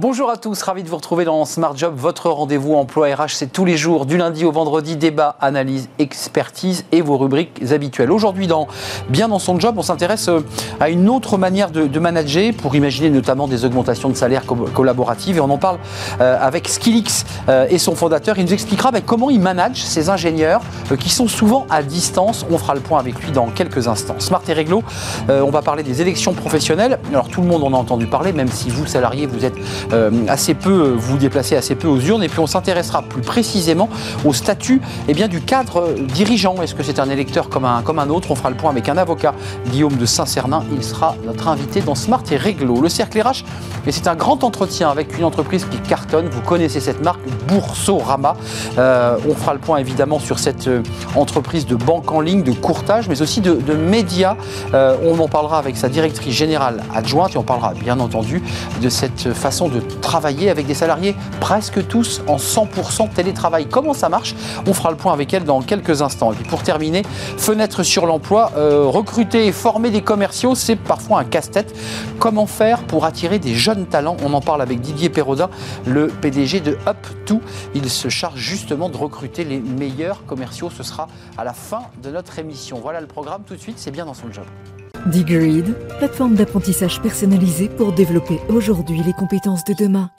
Bonjour à tous, ravi de vous retrouver dans Smart Job, votre rendez-vous emploi RH. C'est tous les jours, du lundi au vendredi, débat, analyse, expertise et vos rubriques habituelles. Aujourd'hui, dans Bien dans son job, on s'intéresse euh, à une autre manière de, manager pour imaginer notamment des augmentations de salaire collaboratives. Et on en parle euh, avec Skillix euh, et son fondateur. Il nous expliquera ben, comment il manage ces ingénieurs qui sont souvent à distance. On fera le point avec lui dans quelques instants. Smart et Réglo, on va parler des élections professionnelles. Alors tout le monde en a entendu parler, même si vous, salariés, vous êtes euh, assez peu, vous déplacez assez peu aux urnes. Et puis on s'intéressera plus précisément au statut eh bien, du cadre dirigeant. Est-ce que c'est un électeur comme un, comme un autre? On fera le point avec un avocat, Guillaume de Saint-Cernin. Il sera notre invité dans Smart et Réglo. Le cercle RH, et c'est un grand entretien avec une entreprise qui cartonne. Vous connaissez cette marque, Boursorama. Euh, on fera le point évidemment sur cette euh, entreprise de banque en ligne, de courtage, mais aussi de, médias. on en parlera avec sa directrice générale adjointe et on parlera bien entendu de cette façon de travailler avec des salariés presque tous en 100% télétravail. Comment ça marche? On fera le point avec elle dans quelques instants. Et puis pour terminer, fenêtre sur l'emploi, euh, recruter et former des commerciaux, c'est parfois un casse-tête. Comment faire pour attirer des jeunes talents? On en parle avec Didier Perrodin, le PDG de Up2. Il se charge justement de recruter les meilleurs commerciaux. Ce sera à la fin de notre émission. Voilà le programme tout de suite, c'est bien dans son job. Digreed, plateforme d'apprentissage personnalisée pour développer aujourd'hui les compétences de demain.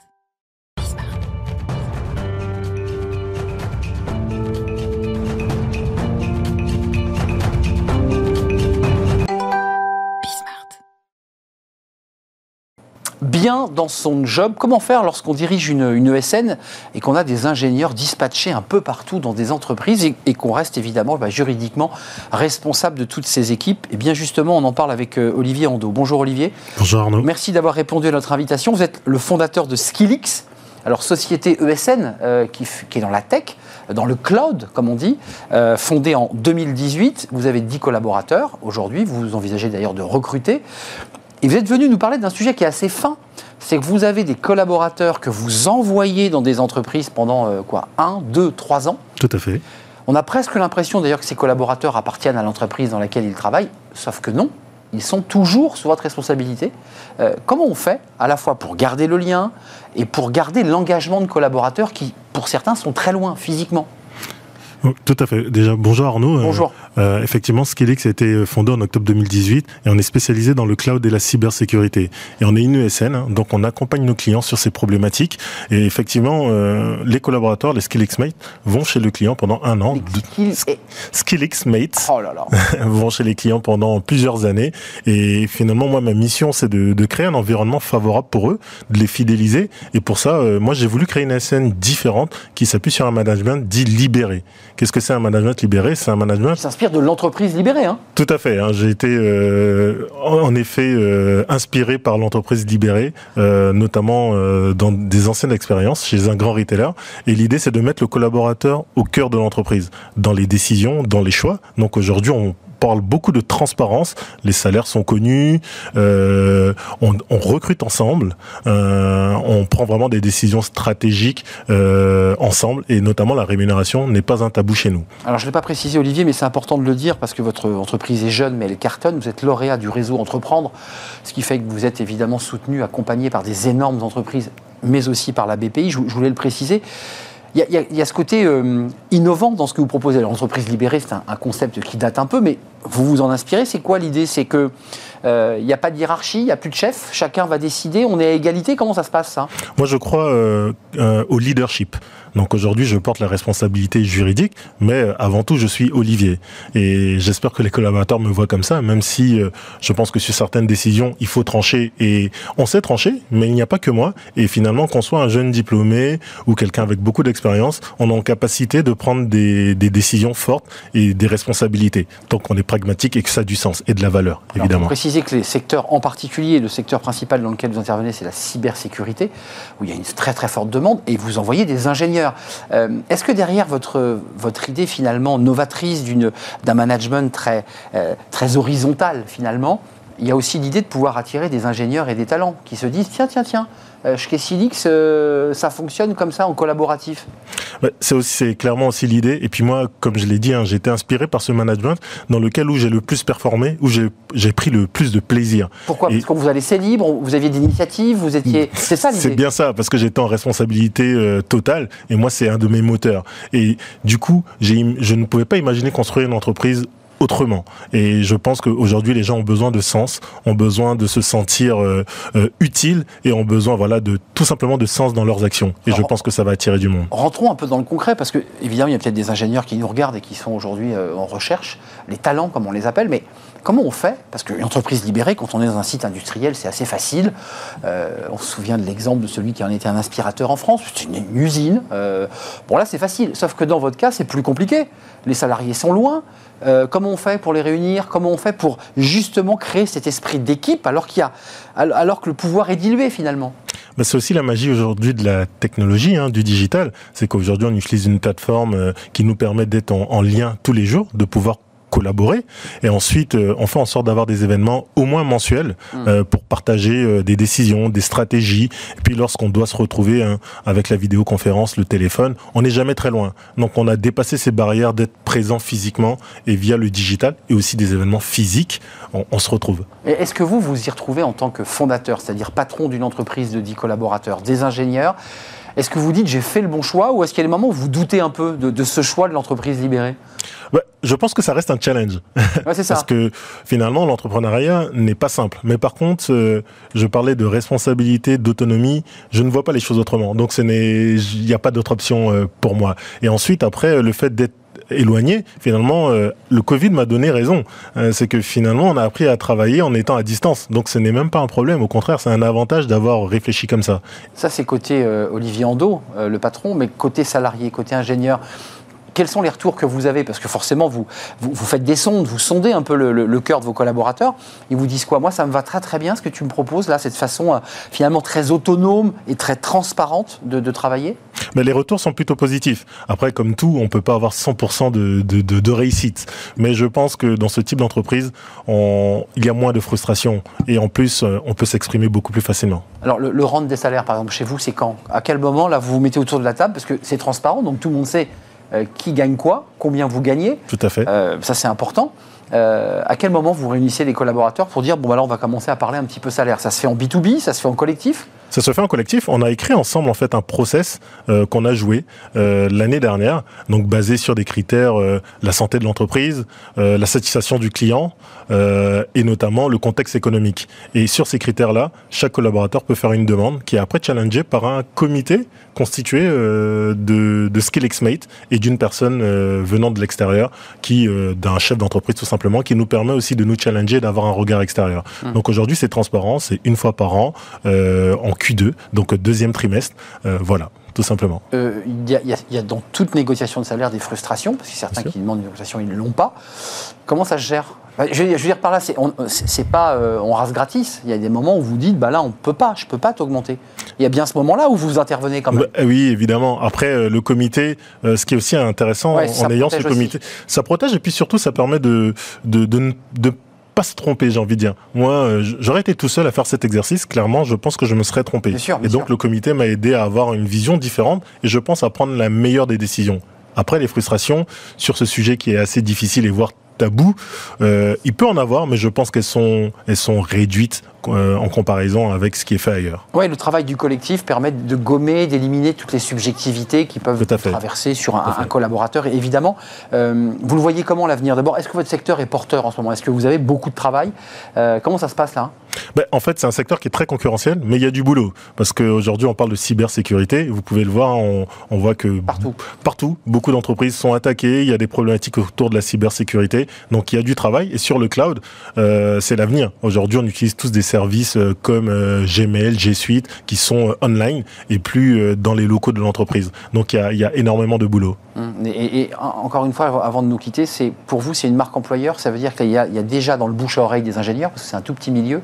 Bien dans son job. Comment faire lorsqu'on dirige une, ESN et qu'on a des ingénieurs dispatchés un peu partout dans des entreprises et, qu'on reste évidemment bah, juridiquement responsable de toutes ces équipes? Et bien justement, on en parle avec euh, Olivier Ando. Bonjour Olivier. Bonjour Arnaud. Merci d'avoir répondu à notre invitation. Vous êtes le fondateur de Skillix. Alors, société ESN euh, qui, est dans la tech, dans le cloud, comme on dit, euh, fondée en 2018. Vous avez 10 collaborateurs aujourd'hui. Vous envisagez d'ailleurs de recruter. Et vous êtes venu nous parler d'un sujet qui est assez fin. C'est que vous avez des collaborateurs que vous envoyez dans des entreprises pendant euh, quoi Un, deux, trois ans Tout à fait. On a presque l'impression d'ailleurs que ces collaborateurs appartiennent à l'entreprise dans laquelle ils travaillent, sauf que non. Ils sont toujours sous votre responsabilité. Euh, comment on fait à la fois pour garder le lien et pour garder l'engagement de collaborateurs qui, pour certains, sont très loin physiquement? Tout à fait. Déjà, bonjour Arnaud. Euh, bonjour. Euh, effectivement, Skillix a été fondé en octobre 2018 et on est spécialisé dans le cloud et la cybersécurité. Et on est une ESN, hein, donc on accompagne nos clients sur ces problématiques. Et effectivement, euh, les collaborateurs, les Skillix Mates, vont chez le client pendant un an. Skillix Mates oh vont chez les clients pendant plusieurs années. Et finalement, moi, ma mission, c'est de, de, créer un environnement favorable pour eux, de les fidéliser. Et pour ça, euh, moi, j'ai voulu créer une ESN différente qui s'appuie sur un management dit libéré. Qu'est-ce que c'est un management libéré? C'est un management qui s'inspire de l'entreprise libérée. Hein Tout à fait. Hein. J'ai été euh, en effet euh, inspiré par l'entreprise libérée, euh, notamment dans des anciennes expériences chez un grand retailer. Et l'idée, c'est de mettre le collaborateur au cœur de l'entreprise, dans les décisions, dans les choix. Donc aujourd'hui, on parle beaucoup de transparence. Les salaires sont connus, euh, on, recrute ensemble, euh, on prend vraiment des décisions stratégiques euh, ensemble, et notamment la rémunération n'est pas un tabou chez nous. Alors je ne l'ai pas précisé Olivier, mais c'est important de le dire parce que votre entreprise est jeune, mais elle cartonne. Vous êtes lauréat du réseau Entreprendre, ce qui fait que vous êtes évidemment soutenu, accompagné par des énormes entreprises, mais aussi par la BPI. je voulais le préciser. Il y, a ce côté euh, innovant dans ce que vous proposez. L'entreprise libérée, c'est un, concept qui date un peu, mais vous vous en inspirez. C'est quoi l'idée? C'est que euh, il n'y a pas de hiérarchie, il n'y a plus de chef, chacun va décider, on est à égalité. Comment ça se passe Moi, je crois euh, au leadership. Donc aujourd'hui, je porte la responsabilité juridique, mais euh, avant tout, je suis Olivier. Et j'espère que les collaborateurs me voient comme ça, même si euh, je pense que sur certaines décisions, il faut trancher. Et on sait trancher, mais il n'y a pas que moi. Et finalement, qu'on soit un jeune diplômé ou quelqu'un avec beaucoup d'expérience, on a en capacité de prendre des, des, décisions fortes et des responsabilités. tant qu'on est pragmatique et que ça a du sens et de la valeur, évidemment. Alors, préciser que les secteurs en particulier, le secteur principal dans lequel vous intervenez, c'est la cybersécurité, où il y a une très très forte demande, et vous envoyez des ingénieurs euh, est-ce que derrière votre, idée finalement novatrice d'un management très, euh, très horizontal finalement, il y a aussi l'idée de pouvoir attirer des ingénieurs et des talents qui se disent tiens, tiens, tiens, chez Silix, euh, ça fonctionne comme ça en collaboratif C'est aussi, clairement aussi l'idée. Et puis moi, comme je l'ai dit, hein, j'ai été inspiré par ce management dans lequel où j'ai le plus performé, où j'ai pris le plus de plaisir. Pourquoi? Parce que vous allez laissé libre, vous aviez des initiatives, vous étiez. C'est ça l'idée C'est bien ça, parce que j'étais en responsabilité euh, totale. Et moi, c'est un de mes moteurs. Et du coup, je ne pouvais pas imaginer construire une entreprise autrement. Et je pense qu'aujourd'hui, les gens ont besoin de sens, ont besoin de se sentir euh, euh, utiles et ont besoin, voilà, de tout simplement de sens dans leurs actions. Et je pense que ça va attirer du monde. Rentrons un peu dans le concret, parce que évidemment, il y a peut-être des ingénieurs qui nous regardent et qui sont aujourd'hui euh, en recherche, les talents, comme on les appelle, mais Comment on fait? Parce qu'une entreprise libérée, quand on est dans un site industriel, c'est assez facile. on se souvient de l'exemple de celui qui en était un aspirateur en France. C'est une, usine. bon, là, c'est facile. Sauf que dans votre cas, c'est plus compliqué. Les salariés sont loin. Euh, comment on fait pour les réunir Comment on fait pour justement créer cet esprit d'équipe alors, qu'il y a, alors que le pouvoir est dilué finalement c'est aussi la magie aujourd'hui de la technologie, hein, du digital. C'est qu'aujourd'hui, on utilise une plateforme euh, qui nous permet d'être en, lien tous les jours, de pouvoir collaborer. Et ensuite, euh, on fait en sorte d'avoir des événements au moins mensuels hmm. euh, pour partager euh, des décisions, des stratégies. Et puis lorsqu'on doit se retrouver hein, avec la vidéoconférence, le téléphone, on n'est jamais très loin. Donc on a dépassé ces barrières d'être présent physiquement et via le digital et aussi des événements physiques, on, on se retrouve. Est-ce que vous vous y retrouvez en tant que fondateur, c'est-à-dire patron d'une entreprise de 10 collaborateurs, des ingénieurs est-ce que vous dites j'ai fait le bon choix ou est-ce qu'il y a des moments où vous doutez un peu de, ce choix de l'entreprise libérée Je pense que ça reste un challenge. c'est ça. Parce que finalement, l'entrepreneuriat n'est pas simple. Mais par contre, euh, je parlais de responsabilité, d'autonomie. Je ne vois pas les choses autrement. Donc, il n'y a pas d'autre option euh, pour moi. Et ensuite, après, le fait d'être éloigné, finalement, euh, le Covid m'a donné raison. Euh, c'est que finalement, on a appris à travailler en étant à distance. Donc ce n'est même pas un problème. Au contraire, c'est un avantage d'avoir réfléchi comme ça. Ça, c'est côté euh, Olivier Ando, le patron, mais côté salarié, côté ingénieur quels sont les retours que vous avez? Parce que forcément, vous, vous, faites des sondes, vous sondez un peu le, cœur de vos collaborateurs. Ils vous disent quoi? Moi, ça me va très très bien ce que tu me proposes là, cette façon euh, finalement très autonome et très transparente de, travailler mais Les retours sont plutôt positifs. Après, comme tout, on ne peut pas avoir 100% de, de, de, réussite. Mais je pense que dans ce type d'entreprise, il y a moins de frustration. Et en plus, euh, on peut s'exprimer beaucoup plus facilement. Alors, le, le rente des salaires, par exemple, chez vous, c'est quand? À quel moment, là, vous vous mettez autour de la table? Parce que c'est transparent, donc tout le monde sait qui gagne quoi, combien vous gagnez? Tout à fait. Euh, ça, c'est important. Euh, à quel moment vous réunissez les collaborateurs pour dire bon, bah là, on va commencer à parler un petit peu salaire? Ça se fait en B2B Ça se fait en collectif? Ça se fait en collectif. On a écrit ensemble en fait un process qu'on a joué l'année dernière, donc basé sur des critères la santé de l'entreprise, la satisfaction du client et notamment le contexte économique. Et sur ces critères-là, chaque collaborateur peut faire une demande qui est après challengée par un comité constitué de, de SkillXmate et d'une personne euh, venant de l'extérieur, qui euh, d'un chef d'entreprise tout simplement, qui nous permet aussi de nous challenger, d'avoir un regard extérieur. Hum. Donc aujourd'hui, c'est transparent, c'est une fois par an euh, en Q2, donc deuxième trimestre. voilà tout simplement. Il y, y, a dans toute négociation de salaire des frustrations, parce que certains qui demandent une négociation, ils ne l'ont pas. Comment ça se gère? Bah, je, veux dire par là, c'est pas euh, on rase gratis. Il y a des moments où vous dites, bah là, on peut pas, je peux pas t'augmenter. Il y a bien ce moment-là où vous intervenez quand même. Bah, oui, évidemment. Après, euh, le comité, euh, ce qui est aussi intéressant en ayant ce comité, ça protège et puis surtout, ça permet de, de, de, de pas se tromper, j'ai envie de dire. Moi, j'aurais été tout seul à faire cet exercice. Clairement, je pense que je me serais trompé. et donc, le comité m'a aidé à avoir une vision différente et je pense à prendre la meilleure des décisions. Après, les frustrations sur ce sujet qui est assez difficile et voire tabou, euh, il peut en avoir, mais je pense qu'elles sont, elles sont réduites euh, en comparaison avec ce qui est fait ailleurs. Oui, le travail du collectif permet de gommer, d'éliminer toutes les subjectivités qui peuvent traverser sur un, collaborateur. Et évidemment, euh, vous le voyez comment l'avenir? D'abord, est-ce que votre secteur est porteur en ce moment? Est-ce que vous avez beaucoup de travail? Euh, Comment ça se passe là? Ben, En fait, c'est un secteur qui est très concurrentiel, mais il y a du boulot. Parce qu'aujourd'hui, on parle de cybersécurité. Vous pouvez le voir, on, on voit que partout, partout beaucoup d'entreprises sont attaquées. Il y a des problématiques autour de la cybersécurité. Donc, il y a du travail. Et sur le cloud, c'est l'avenir. Aujourd'hui, on utilise tous des services euh, comme euh, Gmail, G Suite, qui sont euh, online et plus dans les locaux de l'entreprise. Donc il y a, énormément de boulot. Hum, Et, encore une fois, avant de nous quitter, pour vous, c'est une marque employeur. Ça veut dire qu'il y, y a déjà dans le bouche à oreille des ingénieurs, parce que c'est un tout petit milieu,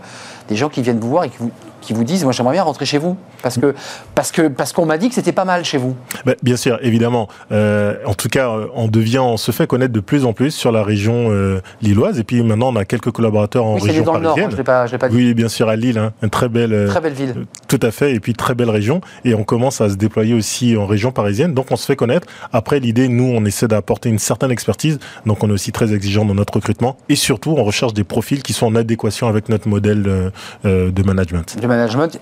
des gens qui viennent vous voir et qui vous, qui vous disent, moi j'aimerais bien rentrer chez vous, parce que parce que parce qu'on m'a dit que c'était pas mal chez vous. Bah, bien sûr, évidemment. Euh, en tout cas, euh, on devient, on se fait connaître de plus en plus sur la région euh, lilloise. Et puis maintenant, on a quelques collaborateurs en oui, région dans le nord. hein, parisienne. je pas, je pas dit. oui, bien sûr, à Lille, hein, une très belle, euh, Très belle ville. tout à fait, et puis très belle région. Et on commence à se déployer aussi en région parisienne. Donc, on se fait connaître. Après, l'idée, nous, on essaie d'apporter une certaine expertise. Donc, on est aussi très exigeant dans notre recrutement. Et surtout, on recherche des profils qui sont en adéquation avec notre modèle euh, euh, de management. de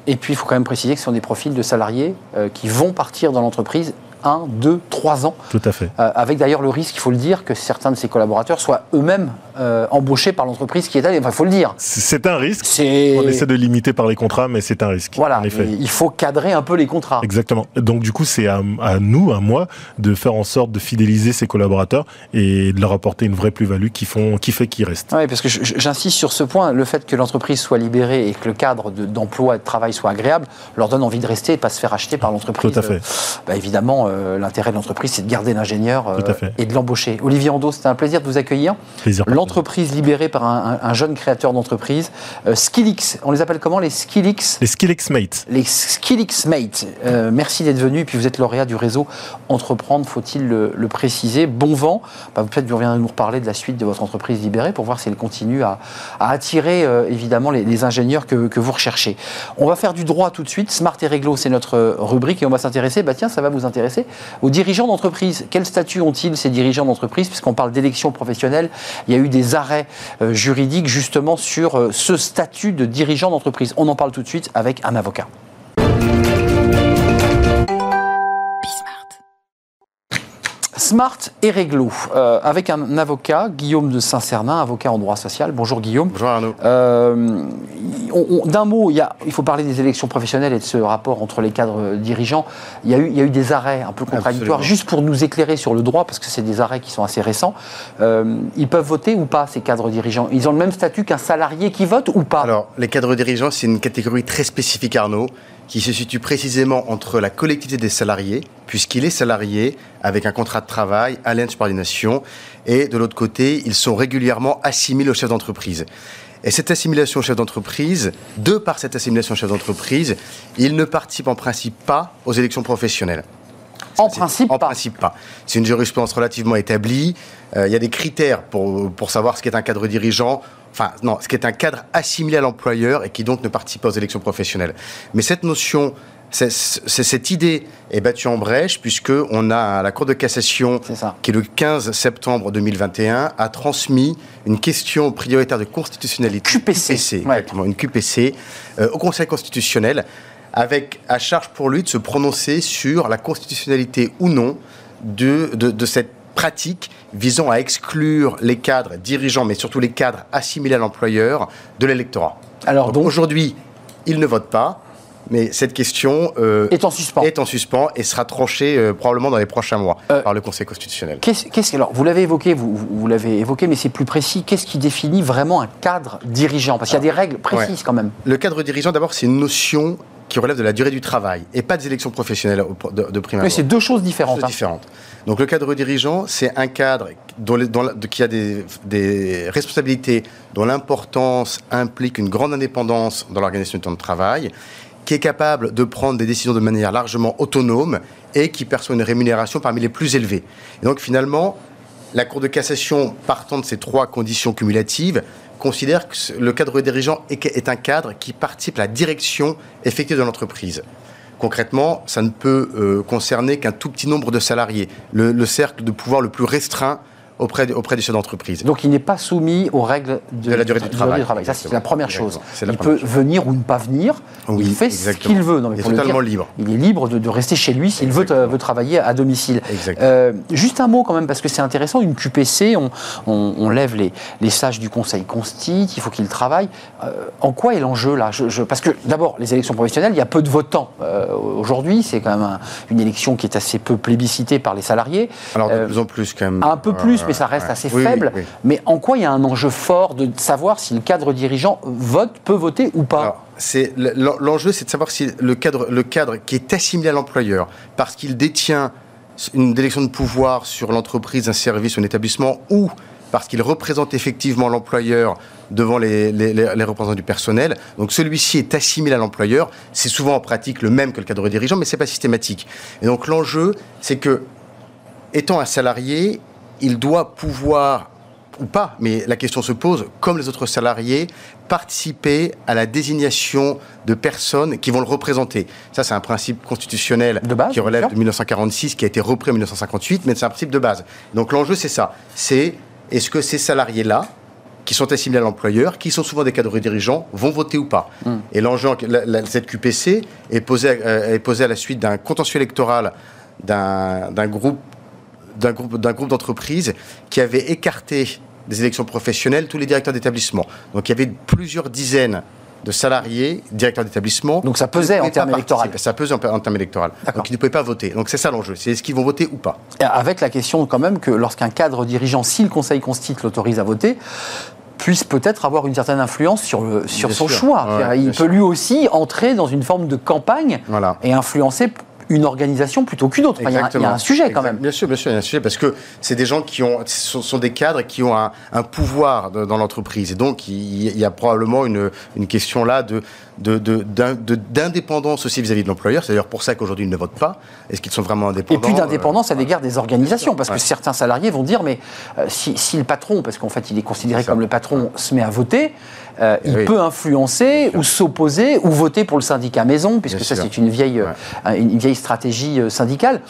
Et puis, il faut quand même préciser que ce sont des profils de salariés euh, qui vont partir dans l'entreprise 1, 2, 3 ans, Tout à fait. euh, avec d'ailleurs le risque, il faut le dire, que certains de ces collaborateurs soient eux-mêmes euh, embauchés par l'entreprise qui est allée. Enfin, il faut le dire. C'est un risque. On essaie de limiter par les contrats, mais c'est un risque. Voilà, en effet. et il faut cadrer un peu les contrats. Exactement. Donc du coup, c'est à, à nous, à moi, de faire en sorte de fidéliser ces collaborateurs et de leur apporter une vraie plus-value qui font, qui fait qu'ils restent. Oui, parce que j'insiste sur ce point, le fait que l'entreprise soit libérée et que le cadre de- d'emploi et de travail soit agréable leur donne envie de rester et de pas se faire acheter par l'entreprise. Tout à fait. Euh, bah, évidemment, euh, l'intérêt de l'entreprise, c'est de garder l'ingénieur euh, et de l'embaucher. Olivier Ando, c'était un plaisir de vous accueillir. L'entreprise libérée par un, un- un jeune créateur d'entreprise. Euh, Skillix, on les appelle comment les Skillix Les Skillex Mates. les Skillix Mates, Euh, merci d'être venu. Et puis vous êtes lauréat du réseau Entreprendre, faut-il le, le préciser. Bon vent. Bah, Peut-être vous reviendrez nous reparler de la suite de votre entreprise libérée pour voir si elle continue à, à attirer évidemment les, les ingénieurs que, que vous recherchez. On va faire du droit tout de suite. Smart et Réglo, c'est notre rubrique et on va s'intéresser, bah tiens, ça va vous intéresser, aux dirigeants d'entreprise. Quel statut ont-ils ces dirigeants d'entreprise? Puisqu'on parle d'élection professionnelle, il y a eu des arrêts euh, juridiques justement sur euh, ce statut de dirigeant d'entreprise. On en parle tout de suite avec un avocat. Smart et Réglo, euh, avec un avocat, Guillaume de Saint-Cernin, avocat en droit social. Bonjour Guillaume. Bonjour Arnaud. Euh, D'un mot, il, y a- il faut parler des élections professionnelles et de ce rapport entre les cadres euh, dirigeants. Il y a eu, il y a eu des arrêts un peu contradictoires. Absolument. Juste pour nous éclairer sur le droit, parce que c'est des arrêts qui sont assez récents, euh, ils peuvent voter ou pas, ces cadres dirigeants? Ils ont le même statut qu'un salarié qui vote ou pas? Alors, les cadres dirigeants, c'est une catégorie très spécifique, Arnaud, qui se situe précisément entre la collectivité des salariés, puisqu'il est salarié avec un contrat de travail à l'insubordination, et de l'autre côté, ils sont régulièrement assimilés au chef d'entreprise. Et cette assimilation au chef d'entreprise, de par cette assimilation au chef d'entreprise, ils ne participent en principe pas aux élections professionnelles. En principe, en pas. principe pas. C'est une jurisprudence relativement établie. Euh, il y a des critères pour, pour savoir ce qu'est un cadre dirigeant. Enfin, non, ce qui est un cadre assimilé à l'employeur et qui donc ne participe pas aux élections professionnelles. Mais cette notion, c'est- c'est- cette idée est battue en brèche puisque on a la Cour de cassation qui le 15 septembre 2021 a transmis une question prioritaire de constitutionnalité QPC, ouais. exactement, une QPC euh, au Conseil constitutionnel avec à charge pour lui de se prononcer sur la constitutionnalité ou non de, de, de cette pratique visant à exclure les cadres dirigeants, mais surtout les cadres assimilés à l'employeur, de l'électorat. Alors Donc, donc, aujourd'hui, ils ne votent pas, mais cette question euh, est en suspens. est en suspens et sera tranchée euh, probablement dans les prochains mois Euh, par le Conseil constitutionnel. Qu'est-ce, qu'est-ce- alors, vous l'avez évoqué, vous, l'avez évoqué, mais c'est plus précis. Qu'est-ce qui définit vraiment un cadre dirigeant? Parce qu'il y a des règles précises Ouais. quand même. Le cadre dirigeant, d'abord, c'est une notion qui relève de la durée du travail et pas des élections professionnelles de, de prime Mais c'est deux choses différentes. choses hein. différentes. Donc le cadre dirigeant, c'est un cadre dont dont qui a des, des responsabilités dont l'importance implique une grande indépendance dans l'organisation du temps de travail, qui est capable de prendre des décisions de manière largement autonome et qui perçoit une rémunération parmi les plus élevées. Et donc finalement, la Cour de cassation, partant de ces trois conditions cumulatives, considère que le cadre dirigeant est, un cadre qui participe à la direction effective de l'entreprise. Concrètement, ça ne peut euh, concerner qu'un tout petit nombre de salariés, le cercle de pouvoir le plus restreint auprès, auprès des chefs d'entreprise. Donc il n'est pas soumis aux règles de, De la durée du travail. Ça, c'est la première chose. La Il première peut venir ou ne pas venir. Oui, il fait ce qu'il veut. Non, mais Il est totalement dire, libre. Il est libre de, de rester chez lui s'il veut, veut travailler à domicile. Euh, juste un mot quand même, parce que c'est intéressant. Une QPC, on, on- on lève les, les sages du Conseil Consti, il faut qu'ils travaillent. Euh, en quoi est l'enjeu là? Je- je- Parce que d'abord, les élections professionnelles, il y a peu de votants. Euh, Aujourd'hui, c'est quand même un- une élection qui est assez peu plébiscitée par les salariés. Alors de Euh, plus en plus quand même. Un peu plus, Euh, mais ça reste ouais. assez Oui, faible. oui. Mais en quoi il y a un enjeu fort de savoir si le cadre dirigeant vote, peut voter ou pas Alors, c'est l'en- l'enjeu, c'est de savoir si le cadre, le cadre qui est assimilé à l'employeur, parce qu'il détient une délection de pouvoir sur l'entreprise, un service, un établissement, ou parce qu'il représente effectivement l'employeur devant les, représentants du personnel. Donc celui-ci est assimilé à l'employeur. C'est souvent en pratique le même que le cadre dirigeant, mais ce n'est pas systématique. Et donc l'enjeu, c'est que, étant un salarié, il doit pouvoir ou pas, mais la question se pose, comme les autres salariés, participer à la désignation de personnes qui vont le représenter. Ça, c'est un principe constitutionnel qui relève de 1946, qui a été repris en 1958, mais c'est un principe de base. Donc l'enjeu, c'est ça. C'est est-ce que ces salariés-là, qui sont assimilés à l'employeur, qui sont souvent des cadres dirigeants, vont voter ou pas. Hmm. Et l'enjeu, cette QPC est posée, euh, est posé à la suite d'un contentieux électoral d'un groupe d'un groupe, groupe d'entreprises qui avait écarté des élections professionnelles tous les directeurs d'établissement. Donc il y avait plusieurs dizaines de salariés, directeurs d'établissement. Donc ça pesait en termes électoraux. Ça pesait en, termes électoraux. Donc ils ne pouvaient pas voter. Donc c'est ça l'enjeu. C'est est-ce qu'ils vont voter ou pas Avec la question quand même que lorsqu'un cadre dirigeant, si le Conseil constitue l'autorise à voter, puisse peut-être avoir une certaine influence sur, sur son choix. il peut lui aussi entrer dans une forme de campagne et influencer une organisation plutôt qu'une autre. il, y a, un sujet quand même. Bien sûr, bien sûr, il y a un sujet parce que c'est des gens qui ont, sont, des cadres qui ont un, pouvoir dans l'entreprise. Et donc, il, y a probablement une, une question là de, d'indépendance aussi vis-à-vis de l'employeur. C'est d'ailleurs pour ça qu'aujourd'hui ils ne votent pas. Est-ce qu'ils sont vraiment indépendants? Et puis d'indépendance à l'égard des organisations, parce que certains salariés vont dire mais euh, si, le patron, parce qu'en fait il est considéré comme le patron, se met à voter, euh, il peut influencer ou s'opposer ou voter pour le syndicat maison, puisque ça c'est une vieille, euh, une vieille stratégie syndicale.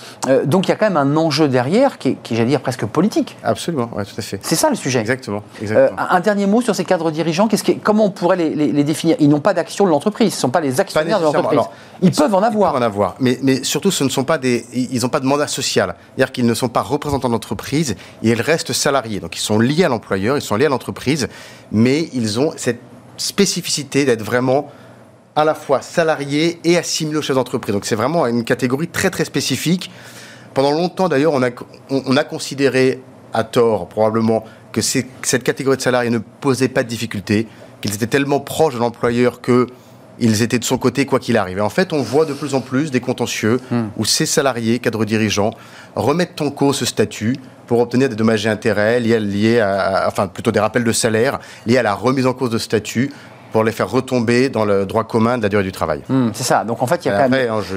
donc il y a quand même un enjeu derrière qui est, qui j'allais dire, presque politique. Absolument, ouais, tout à fait. C'est ça le sujet. Exactement. un dernier mot sur ces cadres dirigeants. Qu'est-ce comment on pourrait les, les, les définir? Ils n'ont pas d'action de l'entreprise. Ce ne sont pas les actionnaires de l'entreprise. Ils peuvent en avoir. Ils peuvent en avoir. Mais, mais surtout, ce ne sont pas des, ils n'ont pas de mandat social. C'est-à-dire qu'ils ne sont pas représentants d'entreprise et ils restent salariés. Donc ils sont liés à l'employeur, ils sont liés à l'entreprise, mais ils ont cette spécificité d'être vraiment à la fois salariés et assimilés aux chefs d'entreprise. Donc c'est vraiment une catégorie très très spécifique. Pendant longtemps d'ailleurs, on a, on, a considéré à tort probablement que cette catégorie de salariés ne posait pas de difficultés, qu'ils étaient tellement proches de l'employeur que ils étaient de son côté quoi qu'il arrive. Et en fait, on voit de plus en plus des contentieux hmm. où ces salariés, cadres dirigeants, remettent en cause ce statut pour obtenir des dommages et intérêts liés, liés à, enfin plutôt des rappels de salaire liés à la remise en cause de statut pour les faire retomber dans le droit commun de la durée du travail. Hmm, c'est ça. Donc en fait, il y, a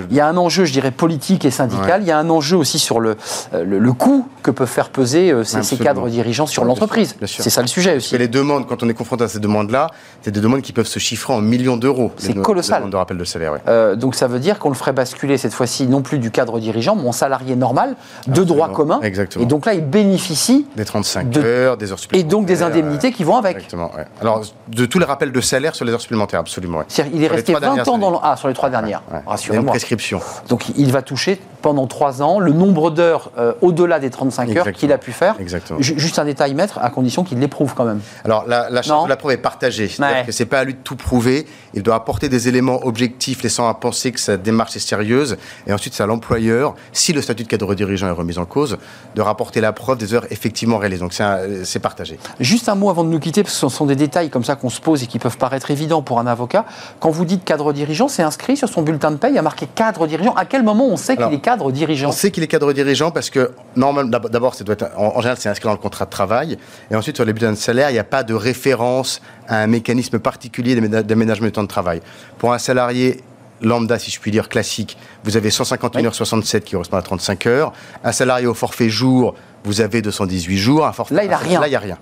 il y a un enjeu, je dirais, politique et syndical. Il y a un enjeu aussi sur le, euh, le, coût que peuvent faire peser euh, ces, cadres dirigeants sur l'entreprise. C'est ça le sujet aussi. les demandes, quand on est confronté à ces demandes-là, c'est des demandes qui peuvent se chiffrer en millions d'euros. C'est colossal. de rappel de salaire. Euh, donc ça veut dire qu'on le ferait basculer cette fois-ci non plus du cadre dirigeant, mais en salarié normal, de droit commun. Exactement. Et donc là, il bénéficie des 35 heures, des heures supplémentaires. Et donc des indemnités qui vont avec. Exactement. Alors de tous les rappels de salaire sur les heures supplémentaires, absolument. Il est resté 20 ans dans le... Ah, sur les trois dernières. Rassurez-moi. Une prescription. Donc il va toucher pendant trois ans le nombre d'heures euh, au-delà des 35 heures qu'il a pu faire. Exactement. Juste un détail, maître, à condition qu'il l'éprouve quand même. Alors la, la charge de la preuve est partagée. C'est-à-dire que c'est pas à lui de tout prouver. Il doit apporter des éléments objectifs laissant à penser que sa démarche est sérieuse. Et ensuite, c'est à l'employeur, si le statut de cadre dirigeant est remis en cause, de rapporter la preuve des heures effectivement réalisées. Donc c'est partagé. Juste un mot avant de nous quitter, parce que ce sont des détails comme ça qu'on se pose et qui peuvent paraître évidents pour un avocat. Quand vous dites cadre dirigeant, c'est inscrit sur son bulletin de paye, il y a marqué cadre dirigeant. À quel moment on sait qu'il est cadre dirigeant On sait qu'il est cadre dirigeant parce que, normalement, d'abord, en, général, c'est inscrit dans le contrat de travail. Et ensuite, sur les bulletins de salaire, il n'y a pas de référence à un mécanisme particulier d'aménagement du temps de travail. Pour un salarié lambda, si je puis dire, classique, vous avez 151 heures 67 qui correspond à 35 heures. Un salarié au forfait jour, vous avez 218 jours. Un forfait, là, il n'y a rien. Là, il n'y a rien.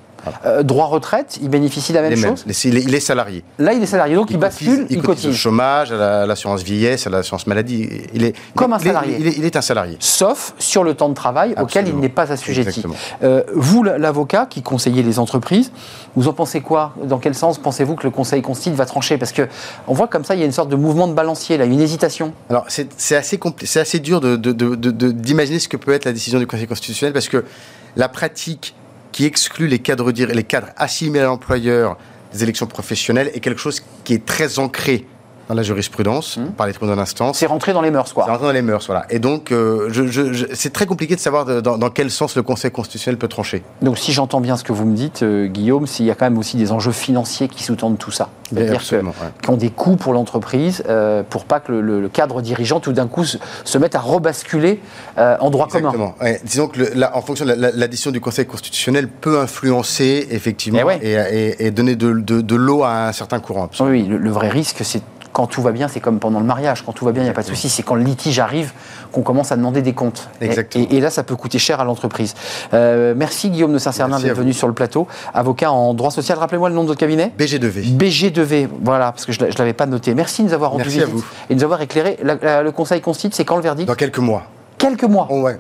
Euh, droit retraite, il bénéficie de la même chose il, est, salarié. Là, il est salarié, donc il, bascule, il, cotise. au chômage, à l'assurance vieillesse, à l'assurance maladie. Il est comme un salarié. Il est, un salarié. Sauf sur le temps de travail auquel il n'est pas assujetti. Euh, vous, l'avocat qui conseillez les entreprises, vous en pensez quoi? Dans quel sens pensez-vous que le Conseil constitue va trancher? Parce que on voit comme ça, il y a une sorte de mouvement de balancier, là, une hésitation. Alors, c'est assez, assez dur d'imaginer ce que peut être la décision du Conseil constitutionnel parce que la pratique qui exclut les cadres, assimilés à l'employeur des élections professionnelles est quelque chose qui est très ancré dans la jurisprudence Mmh. par les tribunaux d'instance. C'est rentré dans les mœurs, C'est quoi. rentré dans les mœurs, voilà. Et donc, euh, je- je- je- c'est très compliqué de savoir de- dans, dans quel sens le Conseil constitutionnel peut trancher. Donc, si j'entends bien ce que vous me dites, euh, Guillaume, s'il y a quand même aussi des enjeux financiers qui sous-tendent tout ça. Bien, C'est-à-dire ouais. qui ont des coûts pour l'entreprise, euh, pour pas que le, le- le cadre dirigeant tout d'un coup se, se mette à rebasculer euh, en droit commun. Exactement. Ouais, disons que le- la- en fonction de la- la- l'addition du Conseil constitutionnel peut influencer effectivement Eh ouais. et, et- et donner de, de- de l'eau à un certain courant. absolument. Oui, le vrai risque, c'est quand tout va bien, c'est comme pendant le mariage. Quand tout va bien, il n'y a pas de souci. C'est quand le litige arrive qu'on commence à demander des comptes. Et- Exactement. Et, et là, ça peut coûter cher à l'entreprise. Euh, merci Guillaume de Saint-Cernin d'être venu sur le plateau. Avocat en droit social. Rappelez-moi le nom de votre cabinet BG2V. BG2V, voilà, parce que je ne l'avais pas noté. Merci de nous avoir rendu Merci à visite vous. et de nous avoir éclairé. La- la- le Conseil constitue, c'est quand le verdict Dans quelques mois. Quelques mois. Oh, ouais.